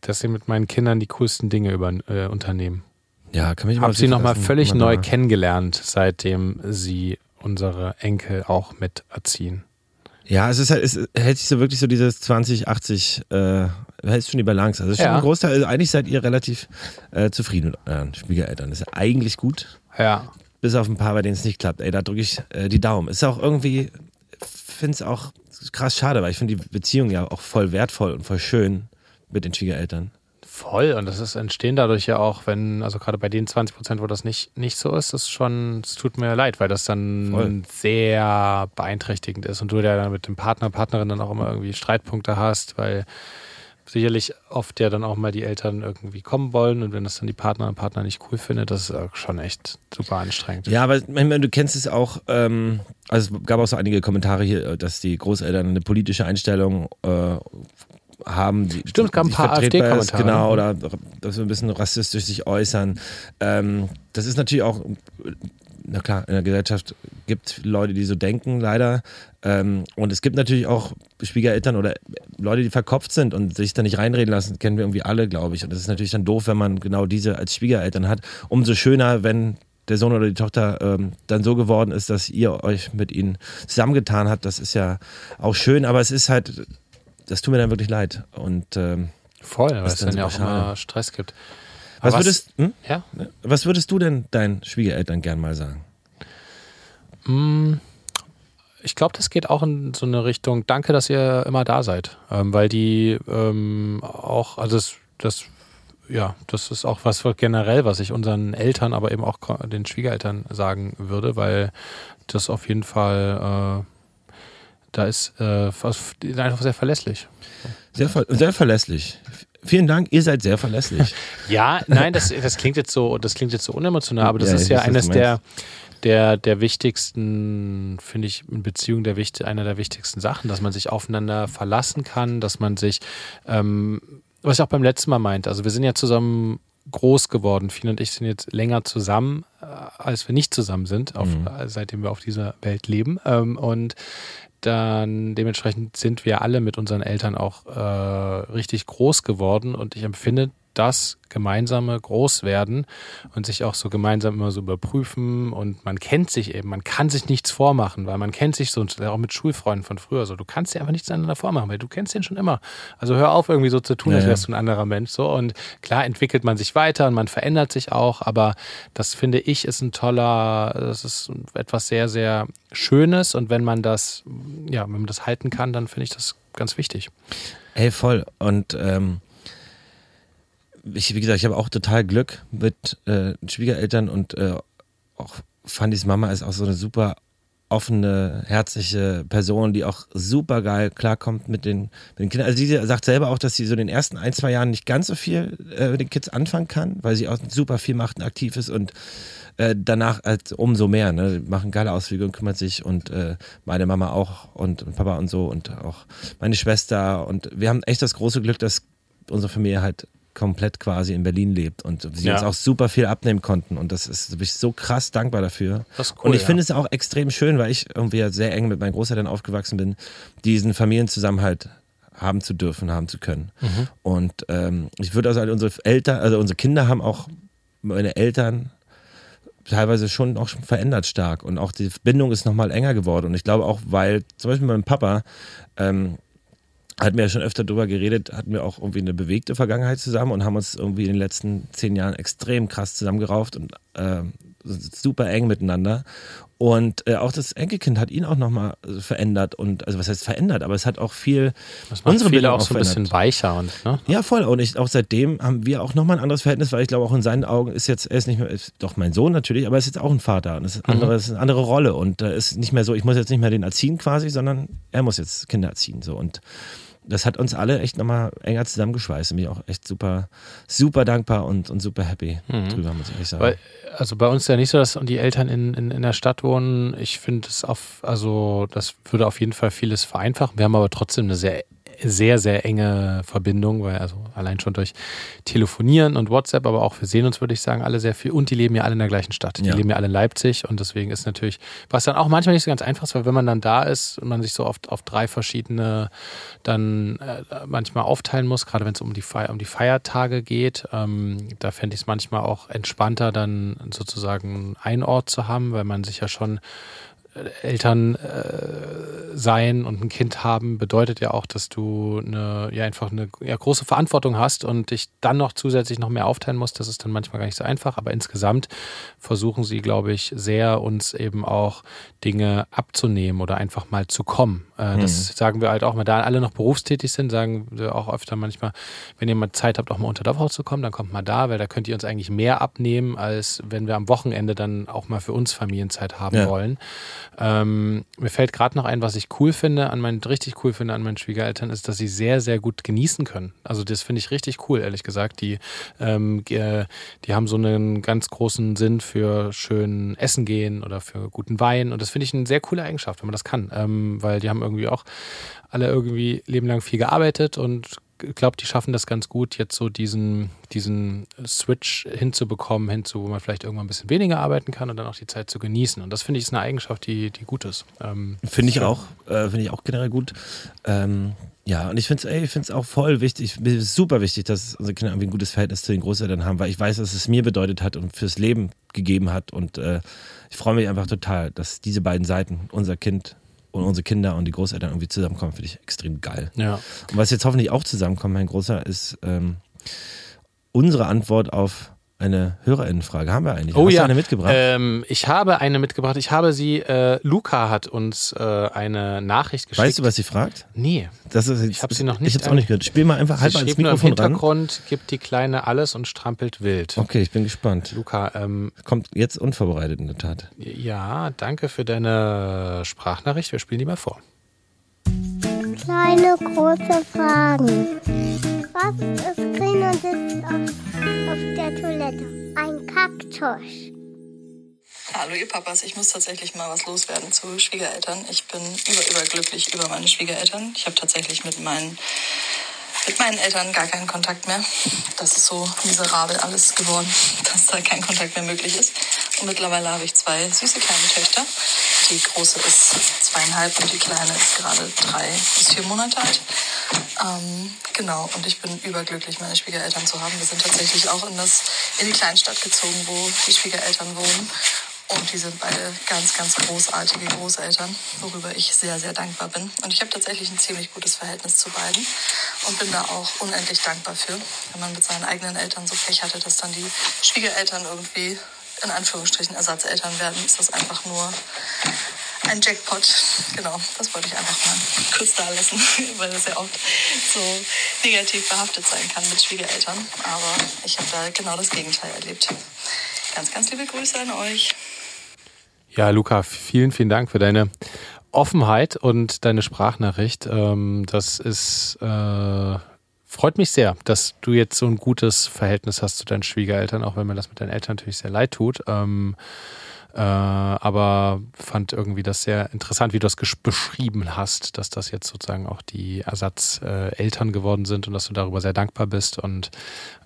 A: Dass sie mit meinen Kindern die coolsten Dinge über, äh, unternehmen.
B: Ja, kann mich
A: immer Hab sie nochmal völlig immer neu kennengelernt, seitdem sie unsere Enkel auch mit erziehen.
B: Ja, es ist halt, es hält sich so wirklich so dieses 20, 80, äh, hältst schon die Balance. Also schon
A: Ja.
B: ein Großteil, also eigentlich seid ihr relativ äh, zufrieden mit euren Schwiegereltern. Das ist eigentlich gut,
A: Ja.
B: bis auf ein paar, bei denen es nicht klappt. Ey, da drücke ich äh, die Daumen. Ist auch irgendwie, finde es auch krass schade, weil ich finde die Beziehung ja auch voll wertvoll und voll schön mit den Schwiegereltern.
A: Voll. Und das ist entstehen dadurch ja auch, wenn, also gerade bei den 20 Prozent, wo das nicht, nicht so ist, das ist schon, es tut mir leid, weil das dann
B: Voll.
A: sehr beeinträchtigend ist und du ja dann mit dem Partner, Partnerin dann auch immer irgendwie Streitpunkte hast, weil sicherlich oft ja dann auch mal die Eltern irgendwie kommen wollen und wenn das dann die Partner und Partner nicht cool findet, das ist auch schon echt super anstrengend.
B: Ja, aber du kennst es auch, ähm, also es gab auch so einige Kommentare hier, dass die Großeltern eine politische Einstellung äh, haben. Die,
A: Stimmt, es gab ein paar AfD-Kommentare.
B: Genau, oder dass wir ein bisschen rassistisch sich äußern. Ähm, das ist natürlich auch, na klar, in der Gesellschaft gibt Leute, die so denken, leider. Ähm, und es gibt natürlich auch Schwiegereltern oder Leute, die verkopft sind und sich da nicht reinreden lassen, kennen wir irgendwie alle, glaube ich. Und das ist natürlich dann doof, wenn man genau diese als Schwiegereltern hat. Umso schöner, wenn der Sohn oder die Tochter ähm, dann so geworden ist, dass ihr euch mit ihnen zusammengetan habt. Das ist ja auch schön, aber es ist halt, das tut mir dann wirklich leid. Und ähm,
A: Voll, weil es dann ja auch
B: schade.
A: immer Stress gibt.
B: Was, würdest, hm?
A: Ja,
B: was würdest du denn deinen Schwiegereltern gern mal sagen?
A: Mm, Ich glaube, das geht auch in so eine Richtung, danke, dass ihr immer da seid. Ähm, weil die ähm, auch, also das, das, ja, das ist auch was generell, was ich unseren Eltern, aber eben auch den Schwiegereltern sagen würde, weil das auf jeden Fall, äh, da ist äh, einfach sehr verlässlich.
B: Sehr, ver sehr verlässlich. Vielen Dank, ihr seid sehr verlässlich.
A: Ja, nein, das, das klingt jetzt so, das klingt jetzt so unemotional, aber das
B: Ja,
A: ist ja
B: weiß,
A: eines der, der, der wichtigsten, finde ich, in Beziehung der einer der wichtigsten Sachen, dass man sich aufeinander verlassen kann, dass man sich, ähm, was ich auch beim letzten Mal meinte, also wir sind ja zusammen groß geworden. Fien und ich sind jetzt länger zusammen, äh, als wir nicht zusammen sind, auf,
B: Mhm.
A: seitdem wir auf dieser Welt leben. Ähm, und dann dementsprechend sind wir alle mit unseren Eltern auch äh, richtig groß geworden. Und ich empfinde das gemeinsame Großwerden und sich auch so gemeinsam immer so überprüfen und man kennt sich eben, man kann sich nichts vormachen, weil man kennt sich so, auch mit Schulfreunden von früher so, du kannst dir einfach nichts aneinander vormachen, weil du kennst den schon immer. Also hör auf irgendwie so zu tun,
B: Ja,
A: als wärst du ein anderer Mensch so und klar entwickelt man sich weiter und man verändert sich auch, aber das finde ich ist ein toller, das ist etwas sehr, sehr Schönes und wenn man das, ja, wenn man das halten kann, dann finde ich das ganz wichtig.
B: Ey, voll. Und ähm, ich, wie gesagt, ich habe auch total Glück mit äh, Schwiegereltern und äh, auch Fandys Mama ist auch so eine super offene, herzliche Person, die auch super geil klarkommt mit den, mit den Kindern. Also sie sagt selber auch, dass sie so in den ersten ein, zwei Jahren nicht ganz so viel äh, mit den Kids anfangen kann, weil sie auch super viel macht und aktiv ist und äh, danach als umso mehr, ne, machen geile Ausflüge und kümmert sich und äh, meine Mama auch und Papa und so und auch meine Schwester und wir haben echt das große Glück, dass unsere Familie halt komplett quasi in Berlin lebt und sie
A: Ja.
B: uns auch super viel abnehmen konnten und das ist, da bin ich so krass dankbar dafür.
A: Cool,
B: und ich
A: ja.
B: finde es auch extrem schön, weil ich irgendwie sehr eng mit meinen Großeltern aufgewachsen bin, diesen Familienzusammenhalt haben zu dürfen, haben zu können.
A: Mhm.
B: Und ähm, ich würde also halt unsere Eltern, also unsere Kinder haben auch meine Eltern teilweise schon auch schon verändert stark und auch die Bindung ist nochmal enger geworden und ich glaube auch, weil zum Beispiel mein Papa ähm, hatten wir ja schon öfter drüber geredet, hatten wir auch irgendwie eine bewegte Vergangenheit zusammen und haben uns irgendwie in den letzten zehn Jahren extrem krass zusammengerauft und sind super eng miteinander. Und äh, auch das Enkelkind hat ihn auch nochmal verändert und, also was heißt verändert, aber es hat auch viel unsere Bindung
A: auch so ein bisschen
B: verändert.
A: weicher und, ne?
B: Ja, voll. Und ich, auch seitdem haben wir auch nochmal ein anderes Verhältnis, weil ich glaube, auch in seinen Augen ist jetzt, er ist nicht mehr, ist doch mein Sohn natürlich, aber er ist jetzt auch ein Vater und es ist, andere, es ist eine andere Rolle und äh, ist nicht mehr so, ich muss jetzt nicht mehr den erziehen quasi, sondern er muss jetzt Kinder erziehen. So. Und das hat uns alle echt nochmal enger zusammengeschweißt und bin ich auch echt super, super dankbar und, und super happy drüber, muss ich ehrlich sagen.
A: Weil, also bei uns ist ja nicht so, dass die Eltern in, in, in der Stadt wohnen. Ich finde es auf, also das würde auf jeden Fall vieles vereinfachen. Wir haben aber trotzdem eine sehr, sehr, sehr enge Verbindung, weil also allein schon durch Telefonieren und WhatsApp, aber auch wir sehen uns, würde ich sagen, alle sehr viel. Und die leben ja alle in der gleichen Stadt. Die
B: Ja.
A: leben ja alle in Leipzig und deswegen ist natürlich, was dann auch manchmal nicht so ganz einfach ist, weil wenn man dann da ist und man sich so oft auf drei verschiedene dann äh, manchmal aufteilen muss, gerade wenn es um die Feier, um die Feiertage geht, ähm, da fände ich es manchmal auch entspannter, dann sozusagen einen Ort zu haben, weil man sich ja schon Eltern äh, sein und ein Kind haben bedeutet ja auch, dass du eine, ja einfach eine ja, große Verantwortung hast und dich dann noch zusätzlich noch mehr aufteilen musst. Das ist dann manchmal gar nicht so einfach, aber insgesamt versuchen sie, glaube ich, sehr uns eben auch Dinge abzunehmen oder einfach mal zu kommen. Äh, mhm. Das sagen wir halt auch, wenn da alle noch berufstätig sind, sagen wir auch öfter manchmal, wenn ihr mal Zeit habt, auch mal unter der Woche zu kommen, dann kommt mal da, weil da könnt ihr uns eigentlich mehr abnehmen, als wenn wir am Wochenende dann auch mal für uns Familienzeit haben ja. wollen. Ähm, mir fällt gerade noch ein, was ich cool finde, an meinen, richtig cool finde an meinen Schwiegereltern, ist, dass sie sehr, sehr gut genießen können. Also das finde ich richtig cool, ehrlich gesagt. Die, ähm, die haben so einen ganz großen Sinn für schön Essen gehen oder für guten Wein. Und das finde ich eine sehr coole Eigenschaft, wenn man das kann. Ähm, weil die haben irgendwie auch alle irgendwie lebenlang viel gearbeitet und glaube, die schaffen das ganz gut, jetzt so diesen, diesen Switch hinzubekommen, hinzu, wo man vielleicht irgendwann ein bisschen weniger arbeiten kann und dann auch die Zeit zu genießen. Und das finde ich ist eine Eigenschaft, die, die gut ist.
B: Ähm, finde ich auch, äh, finde ich auch generell gut. Ähm, ja, und ich finde es auch voll wichtig, super wichtig, dass unsere Kinder irgendwie ein gutes Verhältnis zu den Großeltern haben, weil ich weiß, dass es mir bedeutet hat und fürs Leben gegeben hat. Und äh, ich freue mich einfach total, dass diese beiden Seiten, unser Kind und unsere Kinder und die Großeltern irgendwie zusammenkommen, finde ich extrem geil.
A: Ja.
B: Und was jetzt hoffentlich auch zusammenkommt, mein Großer, ist ähm, unsere Antwort auf eine Hörerinnenfrage. Haben wir eigentlich?
A: Oh Hast ja.
B: eine mitgebracht?
A: Ähm, ich habe eine mitgebracht. Ich habe sie, äh, Luca hat uns äh, eine Nachricht geschickt.
B: Weißt du, was sie fragt?
A: Nee.
B: Das ist
A: ich habe sie noch nicht.
B: Ich habe es auch nicht gehört. Spiel mal einfach halb ans Mikrofon
A: im Hintergrund ran. gibt die Kleine alles und strampelt wild.
B: Okay, ich bin gespannt.
A: Luca, ähm,
B: kommt jetzt unvorbereitet in der Tat.
A: Ja, danke für deine Sprachnachricht. Wir spielen die mal vor.
C: Kleine große Fragen. Was ist grün und ist auf, auf der Toilette? Ein Kaktus.
D: Hallo ihr Papas, ich muss tatsächlich mal was loswerden zu Schwiegereltern. Ich bin über überglücklich über meine Schwiegereltern. Ich habe tatsächlich mit meinen mit meinen Eltern gar keinen Kontakt mehr. Das ist so miserabel alles geworden, dass da kein Kontakt mehr möglich ist. Und mittlerweile habe ich zwei süße kleine Töchter. Die große ist zweieinhalb und die kleine ist gerade drei bis vier Monate alt. Ähm, genau, und ich bin überglücklich, meine Schwiegereltern zu haben. Wir sind tatsächlich auch in, das, in die Kleinstadt gezogen, wo die Schwiegereltern wohnen. Und die sind beide ganz, ganz großartige Großeltern, worüber ich sehr, sehr dankbar bin. Und ich habe tatsächlich ein ziemlich gutes Verhältnis zu beiden und bin da auch unendlich dankbar für. Wenn man mit seinen eigenen Eltern so Pech hatte, dass dann die Schwiegereltern irgendwie in Anführungsstrichen Ersatzeltern werden, ist das einfach nur ein Jackpot. Genau, das wollte ich einfach mal kurz da lassen, weil das ja oft so negativ behaftet sein kann mit Schwiegereltern. Aber ich habe da genau das Gegenteil erlebt. Ganz, ganz liebe Grüße an euch.
A: Ja, Luca, vielen, vielen Dank für deine Offenheit und deine Sprachnachricht. Ähm, das ist äh, freut mich sehr, dass du jetzt so ein gutes Verhältnis hast zu deinen Schwiegereltern, auch wenn mir das mit deinen Eltern natürlich sehr leid tut. Ähm, äh, aber fand irgendwie das sehr interessant, wie du das beschrieben hast, dass das jetzt sozusagen auch die Ersatzeltern äh, geworden sind und dass du darüber sehr dankbar bist. Und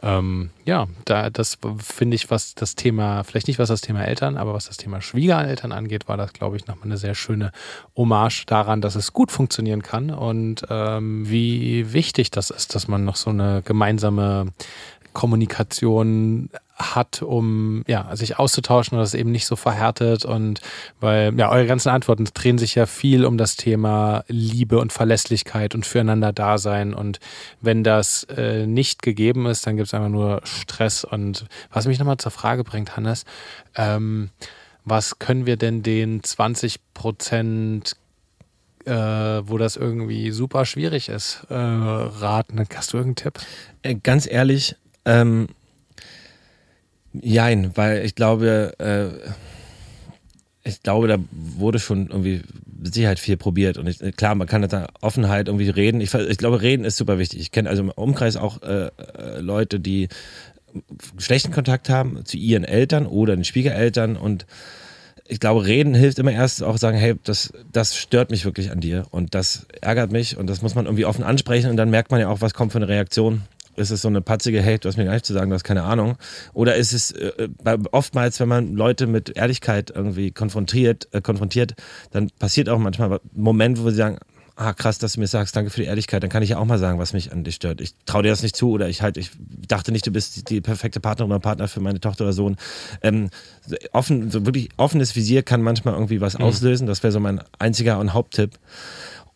A: ähm, ja, da das finde ich, was das Thema, vielleicht nicht was das Thema Eltern, aber was das Thema Schwiegereltern angeht, war das, glaube ich, nochmal eine sehr schöne Hommage daran, dass es gut funktionieren kann und ähm, wie wichtig das ist, dass man noch so eine gemeinsame Kommunikation hat, um ja, sich auszutauschen und das eben nicht so verhärtet. Und weil, ja, eure ganzen Antworten drehen sich ja viel um das Thema Liebe und Verlässlichkeit und füreinander Dasein. Und wenn das äh, nicht gegeben ist, dann gibt es einfach nur Stress. Und was mich nochmal zur Frage bringt, Hannes, ähm, was können wir denn den 20 Prozent äh, wo das irgendwie super schwierig ist, äh, raten. Hast du irgendeinen Tipp?
B: Äh, ganz ehrlich, ähm, Jein, weil ich glaube, äh, ich glaube, da wurde schon irgendwie mit Sicherheit viel probiert. Und ich, klar, man kann da Offenheit irgendwie reden. Ich, ich, glaube, reden ist super wichtig. Ich kenne also im Umkreis auch äh, äh, Leute, die schlechten Kontakt haben zu ihren Eltern oder den Schwiegereltern und ich glaube, reden hilft immer erst auch sagen, hey, das, das stört mich wirklich an dir und das ärgert mich und das muss man irgendwie offen ansprechen und dann merkt man ja auch, was kommt für eine Reaktion ist es so eine patzige, hey, du hast mir gar nicht zu sagen, du hast keine Ahnung? Oder ist es äh, oftmals, wenn man Leute mit Ehrlichkeit irgendwie konfrontiert, äh, konfrontiert, dann passiert auch manchmal ein Moment, wo sie sagen, ah krass, dass du mir sagst, danke für die Ehrlichkeit, dann kann ich ja auch mal sagen, was mich an dich stört. Ich traue dir das nicht zu oder ich halt, ich dachte nicht, du bist die, perfekte Partnerin oder Partner für meine Tochter oder Sohn. Ähm, so offen, so wirklich offenes Visier kann manchmal irgendwie was auslösen. Das wäre so mein einziger und Haupttipp.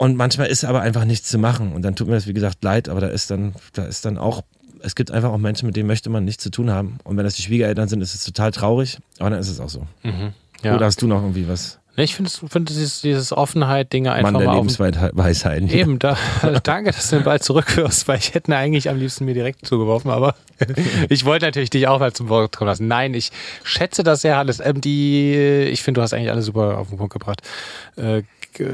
B: Und manchmal ist aber einfach nichts zu machen. Und dann tut mir das, wie gesagt, leid, aber da ist dann, da ist dann auch, es gibt einfach auch Menschen, mit denen möchte man nichts zu tun haben. Und wenn das die Schwiegereltern sind, ist es total traurig, aber dann ist es auch so.
A: Ja.
B: Oder hast du noch irgendwie was?
A: Ich finde find dieses, dieses Offenheit, Dinge einfach
B: Mann der
A: mal
B: Lebensweisheiten.
A: Eben, da, danke, dass du den Ball zurückwirfst, weil ich hätte ihn eigentlich am liebsten mir direkt zugeworfen, aber ich wollte natürlich dich auch mal zum Wort kommen lassen. Nein, ich schätze das sehr, Hannes. Ähm, die, ich finde, du hast eigentlich alles super auf den Punkt gebracht. Äh, g-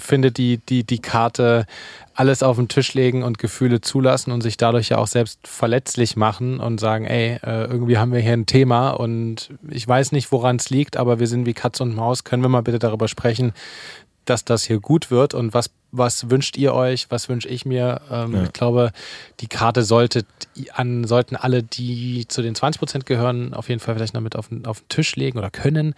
A: finde die, die, die Karte alles auf den Tisch legen und Gefühle zulassen und sich dadurch ja auch selbst verletzlich machen und sagen, ey, äh, irgendwie haben wir hier ein Thema und ich weiß nicht, woran es liegt, aber wir sind wie Katz und Maus. Können wir mal bitte darüber sprechen, dass das hier gut wird und was, was wünscht ihr euch, was wünsche ich mir? Ähm,
B: Ja.
A: Ich glaube, die Karte sollte an, sollten alle, die zu den 20 Prozent gehören, auf jeden Fall vielleicht noch mit auf den, auf den Tisch legen oder können.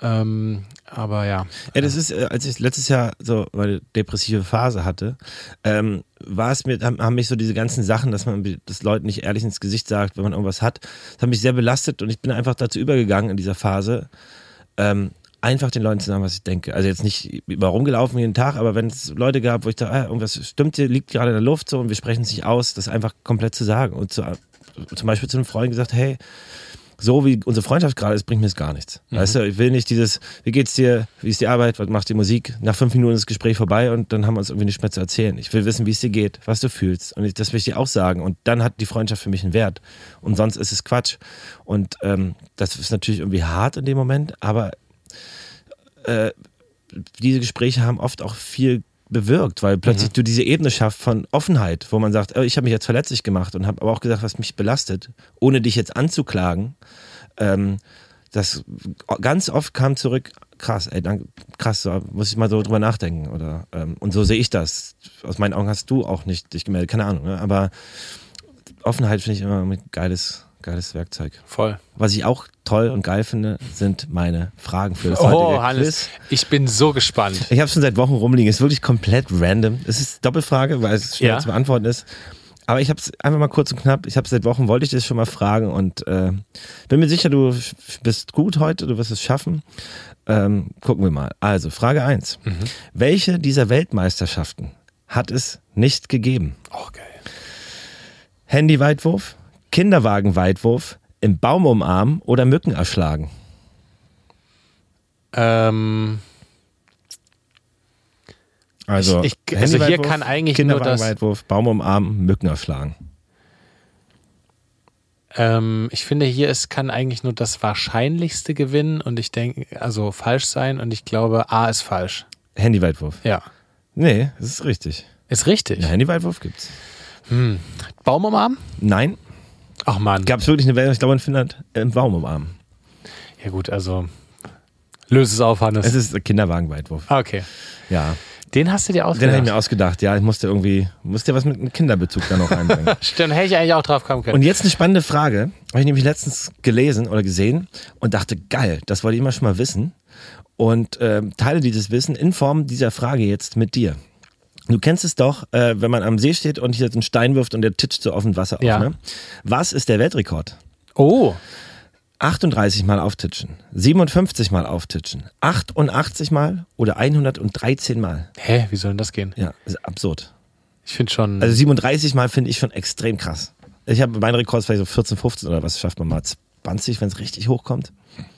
A: Ähm, aber ja.
B: Ja, das ist, äh, als ich letztes Jahr so meine depressive Phase hatte, ähm, war es mir, haben, haben mich so diese ganzen Sachen, dass man das Leuten nicht ehrlich ins Gesicht sagt, wenn man irgendwas hat, das hat mich sehr belastet und ich bin einfach dazu übergegangen in dieser Phase, ähm, einfach den Leuten zu sagen, was ich denke. Also jetzt nicht über rumgelaufen jeden Tag, aber wenn es Leute gab, wo ich dachte, ah, irgendwas stimmt hier, liegt gerade in der Luft so und wir sprechen es nicht aus, das einfach komplett zu sagen und zu, zum Beispiel zu einem Freund gesagt, hey, so wie unsere Freundschaft gerade ist, bringt mir es gar nichts. Weißt du, ich will nicht dieses, wie geht's dir, wie ist die Arbeit, was macht die Musik? Nach fünf Minuten ist das Gespräch vorbei und dann haben wir uns irgendwie nicht mehr zu erzählen. Ich will wissen, wie es dir geht, was du fühlst. Und ich, das will ich dir auch sagen. Und dann hat die Freundschaft für mich einen Wert. Und sonst ist es Quatsch. Und ähm, das ist natürlich irgendwie hart in dem Moment, aber äh, diese Gespräche haben oft auch viel bewirkt, weil plötzlich du diese Ebene schaffst von Offenheit, wo man sagt, oh, ich habe mich jetzt verletzlich gemacht und habe aber auch gesagt, was mich belastet, ohne dich jetzt anzuklagen. Ähm, das ganz oft kam zurück, krass, ey, danke, krass, so, muss ich mal so drüber nachdenken. Oder, ähm, und so sehe ich das. Aus meinen Augen hast du auch nicht dich gemeldet, keine Ahnung. Ne? Aber Offenheit finde ich immer ein geiles, geiles Werkzeug.
A: Voll.
B: Was ich auch toll und geil finde, sind meine Fragen für das
A: Oh,
B: heutige
A: Hannes,
B: Quiz.
A: ich bin so gespannt.
B: Ich habe schon seit Wochen rumliegen. Es ist wirklich komplett random. Es ist Doppelfrage, weil es schnell
A: Ja.
B: zu beantworten ist. Aber ich habe es einfach mal kurz und knapp. Ich habe seit Wochen wollte ich das schon mal fragen und äh, bin mir sicher, du bist gut heute, du wirst es schaffen. Ähm, gucken wir mal. Also Frage 1. Welche dieser Weltmeisterschaften hat es nicht gegeben?
A: Oh, geil.
B: Handyweitwurf, Kinderwagenweitwurf, im Baum umarmen oder Mücken erschlagen?
A: Ähm,
B: Also,
A: Ich- ich- also hier kann eigentlich nur das-
B: Kinderwagenweitwurf, Baum umarmen, Mücken erschlagen.
A: ähm, ich finde, hier ist, kann eigentlich nur das Wahrscheinlichste gewinnen und ich denke, also falsch sein und ich glaube, A ist falsch.
B: Handyweitwurf.
A: Ja.
B: Nee, das ist richtig.
A: Ist richtig.
B: Ja, Handyweitwurf gibt's.
A: Baum umarmen?
B: Nein,
A: Ach man.
B: gab es wirklich eine Welt, ich glaube in Finnland, äh, im Baum umarmen.
A: Ja gut, also löse es auf, Hannes.
B: Es ist ein Kinderwagenweitwurf.
A: Ah, okay.
B: Ja,
A: Den hast du dir
B: den habe
A: ausgedacht.
B: ich mir ausgedacht. Ja, ich musste irgendwie, musste ja was mit einem Kinderbezug da noch reinbringen.
A: Stimmt, hätte ich eigentlich auch drauf kommen können.
B: Und jetzt eine spannende Frage. Habe ich nämlich letztens gelesen oder gesehen und dachte, geil, das wollte ich immer schon mal wissen. Und ähm, teile dieses Wissen in Form dieser Frage jetzt mit dir. Du kennst es doch, äh, wenn man am See steht und hier so einen Stein wirft und der titscht so auf dem Wasser
A: Ja.
B: auf. Ne? Was ist der Weltrekord?
A: oh,
B: 38 Mal auftitschen, 57 Mal auftitschen, 88 Mal oder 113 Mal?
A: hä, wie soll denn das gehen?
B: Ja, ist absurd.
A: Ich finde schon.
B: Also 37 Mal finde ich schon extrem krass. Ich habe mein Rekord vielleicht so 14, 15 oder was schafft man mal 20, wenn es richtig hochkommt.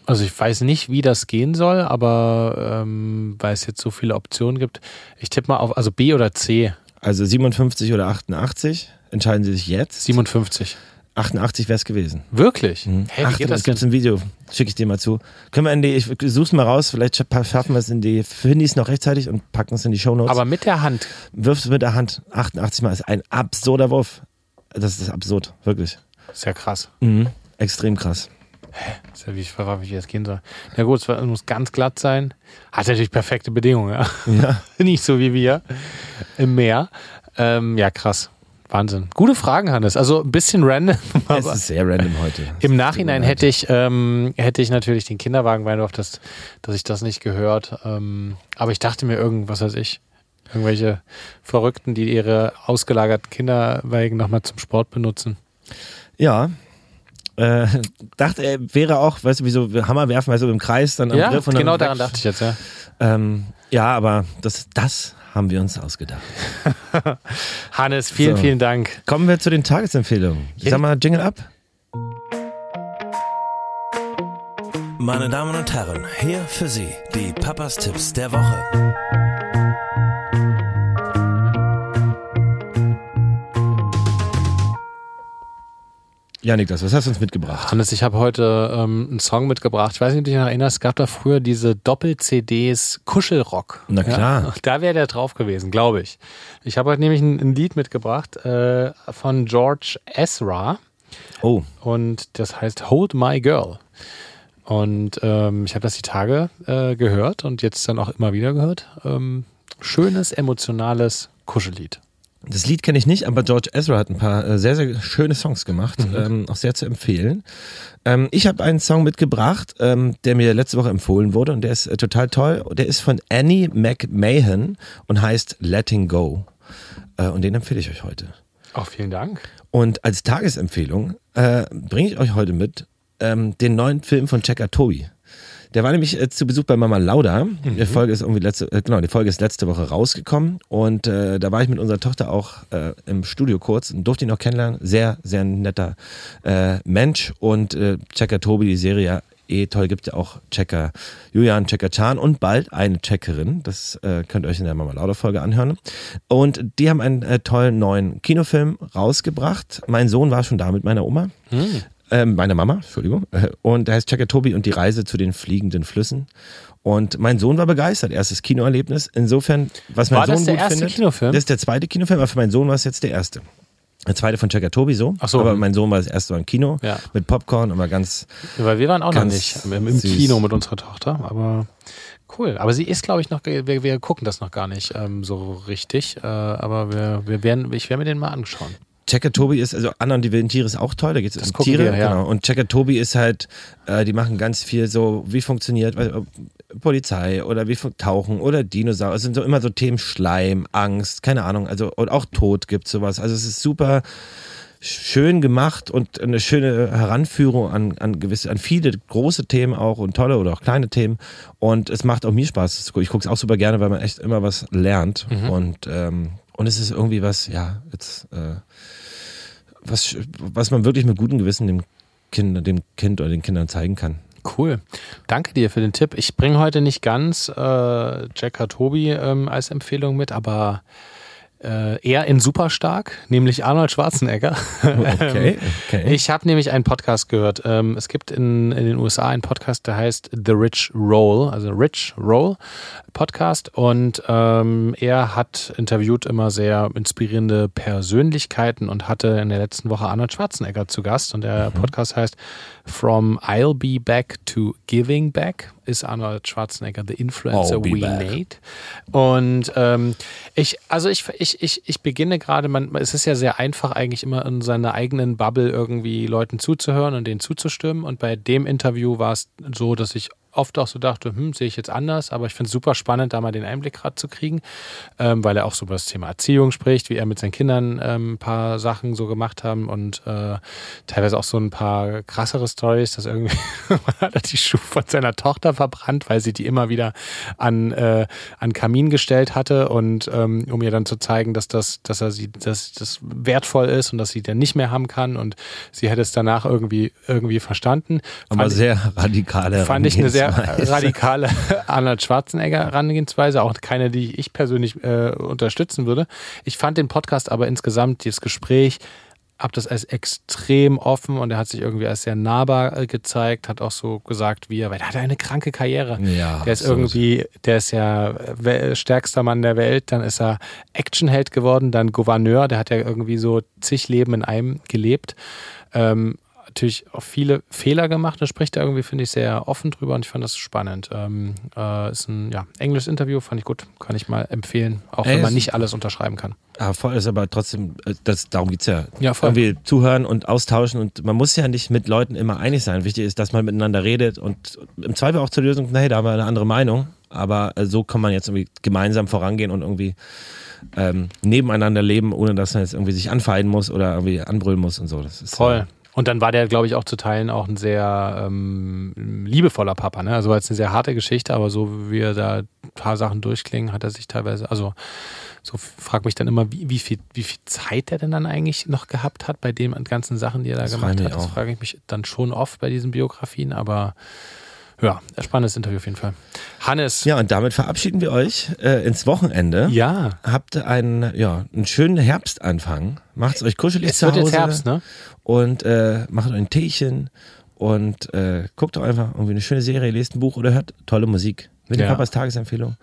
A: Also ich weiß nicht, wie das gehen soll, aber ähm, weil es jetzt so viele Optionen gibt. Ich tippe mal auf, also B oder C.
B: Also 57 oder 88, entscheiden Sie sich jetzt.
A: 57.
B: 88 wäre es gewesen.
A: Wirklich?
B: Mhm. Ach,
A: wie geht
B: das gibt's
A: denn?
B: ein Video, schicke ich dir mal zu. Können wir in die, ich such's mal raus, vielleicht scha- schaffen wir es in die Handys noch rechtzeitig und packen es in die Shownotes.
A: Aber mit der Hand.
B: wirfst du mit der Hand 88 Mal ist ein absurder Wurf. Das ist absurd, wirklich.
A: Ja krass.
B: Mhm. Extrem krass.
A: Ist ja wie ich frage, wie das gehen soll. Na gut, es muss ganz glatt sein. Hat natürlich perfekte Bedingungen, ja.
B: Ja.
A: Nicht so wie wir im Meer. Ähm, ja, krass. Wahnsinn. Gute Fragen, Hannes. Also ein bisschen random,
B: Es ist sehr random heute.
A: im Nachhinein hätte ich, ähm, hätte ich natürlich den Kinderwagen Weinhof, dass, dass ich das nicht gehört. Ähm, aber ich dachte mir irgendwas weiß ich. Irgendwelche Verrückten, die ihre ausgelagerten Kinderweigen nochmal zum Sport benutzen.
B: Ja. Äh, dachte er, wäre auch, weißt du, wie so Hammer werfen, weißt du, im Kreis dann am
A: Ja,
B: Griff und dann
A: genau daran dachte ich jetzt, ja.
B: Ähm, ja, aber das, das haben wir uns ausgedacht.
A: Hannes, vielen,
B: So.
A: vielen Dank.
B: Kommen wir zu den Tagesempfehlungen. Sag mal, Jingle ab.
E: Meine Damen und Herren, hier für Sie die Papas Tipps der Woche.
B: Ja, Niklas, was hast du uns mitgebracht?
A: Hannes, ich habe heute ähm, einen Song mitgebracht. Ich weiß nicht, ob du dich noch erinnerst, es gab da früher diese Doppel-CDs Kuschelrock.
B: Na klar.
A: Ja, da wäre der drauf gewesen, glaube ich. Ich habe heute nämlich ein, ein Lied mitgebracht äh, von George Ezra
B: Oh,
A: und das heißt Hold My Girl. Und ähm, ich habe das die Tage äh, gehört und jetzt dann auch immer wieder gehört. Ähm, schönes, emotionales Kuschellied.
B: Das Lied kenne ich nicht, aber George Ezra hat ein paar äh, sehr, sehr schöne Songs gemacht. Ähm, auch sehr zu empfehlen. Ähm, ich habe einen Song mitgebracht, ähm, der mir letzte Woche empfohlen wurde und der ist äh, total toll. Der ist von Annie McMahon und heißt Letting Go. Äh, und den empfehle ich euch heute.
A: Auch vielen Dank.
B: Und als Tagesempfehlung äh, bringe ich euch heute mit ähm, den neuen Film von Checker Tobi. Der war nämlich äh, zu Besuch bei Mama Lauda. Die Folge ist irgendwie letzte, äh, genau, die Folge ist letzte Woche rausgekommen und äh, da war ich mit unserer Tochter auch äh, im Studio kurz und durfte ihn auch kennenlernen. Sehr, sehr netter äh, Mensch und äh, Checker Tobi, die Serie eh toll, gibt ja auch Checker Julian, Checker Chan und bald eine Checkerin. Das äh, könnt ihr euch in der Mama Lauda Folge anhören. Und die haben einen äh, tollen neuen Kinofilm rausgebracht. Mein Sohn war schon da mit meiner Oma. Ähm, meine Mama, Entschuldigung. Äh, Und der heißt Checker Tobi und die Reise zu den fliegenden Flüssen. Und mein Sohn war begeistert. Erstes Kinoerlebnis. Insofern, was mein
A: War
B: Sohn
A: das der
B: gut
A: erste
B: findet.
A: Kinofilm?
B: Das ist der zweite Kinofilm, aber für meinen Sohn war es jetzt der erste. Der zweite von Checker Tobi so.
A: Ach so.
B: Aber mein Sohn war das erste Mal im Kino
A: Ja.
B: mit Popcorn und war ganz.
A: Weil wir waren auch noch nicht im, im. Kino mit unserer Tochter, aber cool. Aber sie ist, glaube ich, noch, wir, wir gucken das noch gar nicht ähm, so richtig. Äh, aber wir, wir werden, ich werde mir den mal anschauen.
B: Checker Tobi ist, also Anna und die wilden Tiere ist auch toll, da geht es um Tiere.
A: wir, ja.
B: genau. Und Checker Tobi ist halt, äh, die machen ganz viel so, wie funktioniert weiß, Polizei oder wie Tauchen oder Dinosaurier. Es sind so immer so Themen Schleim, Angst, keine Ahnung. Also und auch Tod gibt sowas. Also es ist super schön gemacht und eine schöne Heranführung an, an gewisse, an viele große Themen auch und tolle oder auch kleine Themen. Und es macht auch mir Spaß. Ich gucke es auch super gerne, weil man echt immer was lernt. Und, ähm, und es ist irgendwie was, ja, jetzt, äh, was, was man wirklich mit gutem Gewissen dem Kind, dem Kind oder den Kindern zeigen kann.
A: Cool. Danke dir für den Tipp. Ich bringe heute nicht ganz äh, Jack Tobi ähm, als Empfehlung mit, aber äh, eher in Superstark, nämlich Arnold Schwarzenegger.
B: Okay, okay.
A: Ich habe nämlich einen Podcast gehört. Ähm, es gibt in, in den USA einen Podcast, der heißt The Rich Roll, also Rich Roll Podcast. Und ähm, er hat interviewt immer sehr inspirierende Persönlichkeiten und hatte in der letzten Woche Arnold Schwarzenegger zu Gast. Und der Podcast heißt From I'll Be Back to Giving Back ist Arnold Schwarzenegger The Influencer We
B: back.
A: Made. Und ähm, ich, also ich, ich, ich, ich beginne gerade, man, es ist ja sehr einfach, eigentlich immer in seiner eigenen Bubble irgendwie Leuten zuzuhören und denen zuzustimmen. Und bei dem Interview war es so, dass ich oft auch so dachte, hm, sehe ich jetzt anders, aber ich finde es super spannend, da mal den Einblick gerade zu kriegen, ähm, weil er auch so über das Thema Erziehung spricht, wie er mit seinen Kindern ähm, ein paar Sachen so gemacht haben und äh, teilweise auch so ein paar krassere Stories, dass irgendwie hat er die Schuhe von seiner Tochter verbrannt, weil sie die immer wieder an, äh, an Kamin gestellt hatte und ähm, um ihr dann zu zeigen, dass das, dass er sie, dass das wertvoll ist und dass sie dann nicht mehr haben kann und sie hätte es danach irgendwie irgendwie verstanden.
B: Aber
A: Fand
B: sehr radikale
A: Fand ich eine sehr
B: Herangehensweise.
A: radikale Arnold Schwarzenegger Herangehensweise, auch keine, die ich persönlich äh, unterstützen würde. Ich fand den Podcast aber insgesamt, dieses Gespräch, hab das als extrem offen und er hat sich irgendwie als sehr nahbar äh, gezeigt, hat auch so gesagt, wie er, weil er hat eine kranke Karriere.
B: Ja,
A: der ist
B: absolut.
A: irgendwie, der ist ja stärkster Mann der Welt, dann ist er Actionheld geworden, dann Gouverneur, der hat ja irgendwie so zig Leben in einem gelebt. Ähm, natürlich auch viele Fehler gemacht. Da spricht er irgendwie, finde ich, sehr offen drüber und ich fand das spannend. Ähm, äh, ist ein ja, englisches Interview, fand ich gut, kann ich mal empfehlen, auch
B: Ey,
A: wenn man
B: es-
A: nicht alles unterschreiben kann.
B: Ah, voll ist aber trotzdem, äh, das, darum geht's ja.
A: Ja, voll.
B: Irgendwie zuhören und austauschen und man muss ja nicht mit Leuten immer einig sein. Wichtig ist, dass man miteinander redet und im Zweifel auch zur Lösung, hey, da haben wir eine andere Meinung, aber äh, so kann man jetzt irgendwie gemeinsam vorangehen und irgendwie ähm, nebeneinander leben, ohne dass man jetzt irgendwie sich anfeinden muss oder irgendwie anbrüllen muss und so. Das ist
A: Voll. Und dann war der, glaube ich, auch zu Teilen auch ein sehr ähm, liebevoller Papa. Ne? Also war jetzt eine sehr harte Geschichte, aber so wie er da ein paar Sachen durchklingen, hat er sich teilweise, also so frag mich dann immer, wie, wie, viel, wie viel Zeit er denn dann eigentlich noch gehabt hat bei den ganzen Sachen, die er da
B: Das
A: gemacht hat. Das frage ich mich dann schon oft bei diesen Biografien, aber ja, ein spannendes Interview auf jeden Fall. Hannes.
B: Ja, und damit verabschieden wir euch äh, ins Wochenende.
A: Ja.
B: Habt einen, ja, einen schönen Herbstanfang. Macht's euch kuschelig
A: Es
B: zu
A: wird
B: Hause.
A: jetzt Herbst, ne?
B: Und äh, macht euch ein Teechen und äh, guckt doch einfach irgendwie eine schöne Serie, lest ein Buch oder hört tolle Musik. Mit dem
A: Ja.
B: Papas Tagesempfehlung.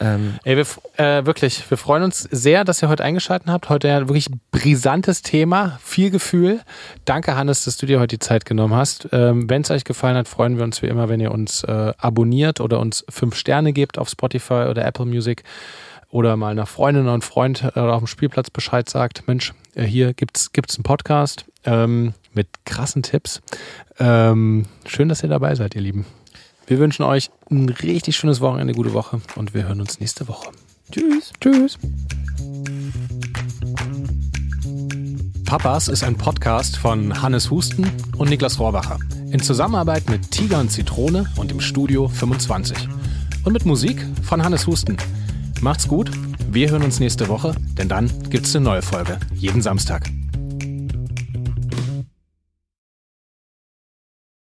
B: Ähm,
A: Ey, wir, äh, wirklich, wir freuen uns sehr, dass ihr heute eingeschaltet habt. Heute ein wirklich brisantes Thema, viel Gefühl. Danke, Hannes, dass du dir heute die Zeit genommen hast. Ähm, wenn es euch gefallen hat, freuen wir uns wie immer, wenn ihr uns äh, abonniert oder uns fünf Sterne gebt auf Spotify oder Apple Music oder mal einer Freundin oder einem Freund äh, auf dem Spielplatz Bescheid sagt, Mensch, äh, hier gibt's gibt's einen Podcast ähm, mit krassen Tipps. Ähm, schön, dass ihr dabei seid, ihr Lieben. Wir wünschen euch ein richtig schönes Wochenende, gute Woche und wir hören uns nächste Woche. Tschüss. Tschüss. Papas ist ein Podcast von Hannes Husten und Niklas Rohrbacher. In Zusammenarbeit mit Tiger und Zitrone und im Studio 25. Und mit Musik von Hannes Husten. Macht's gut, wir hören uns nächste Woche, denn dann gibt's eine neue Folge. Jeden Samstag.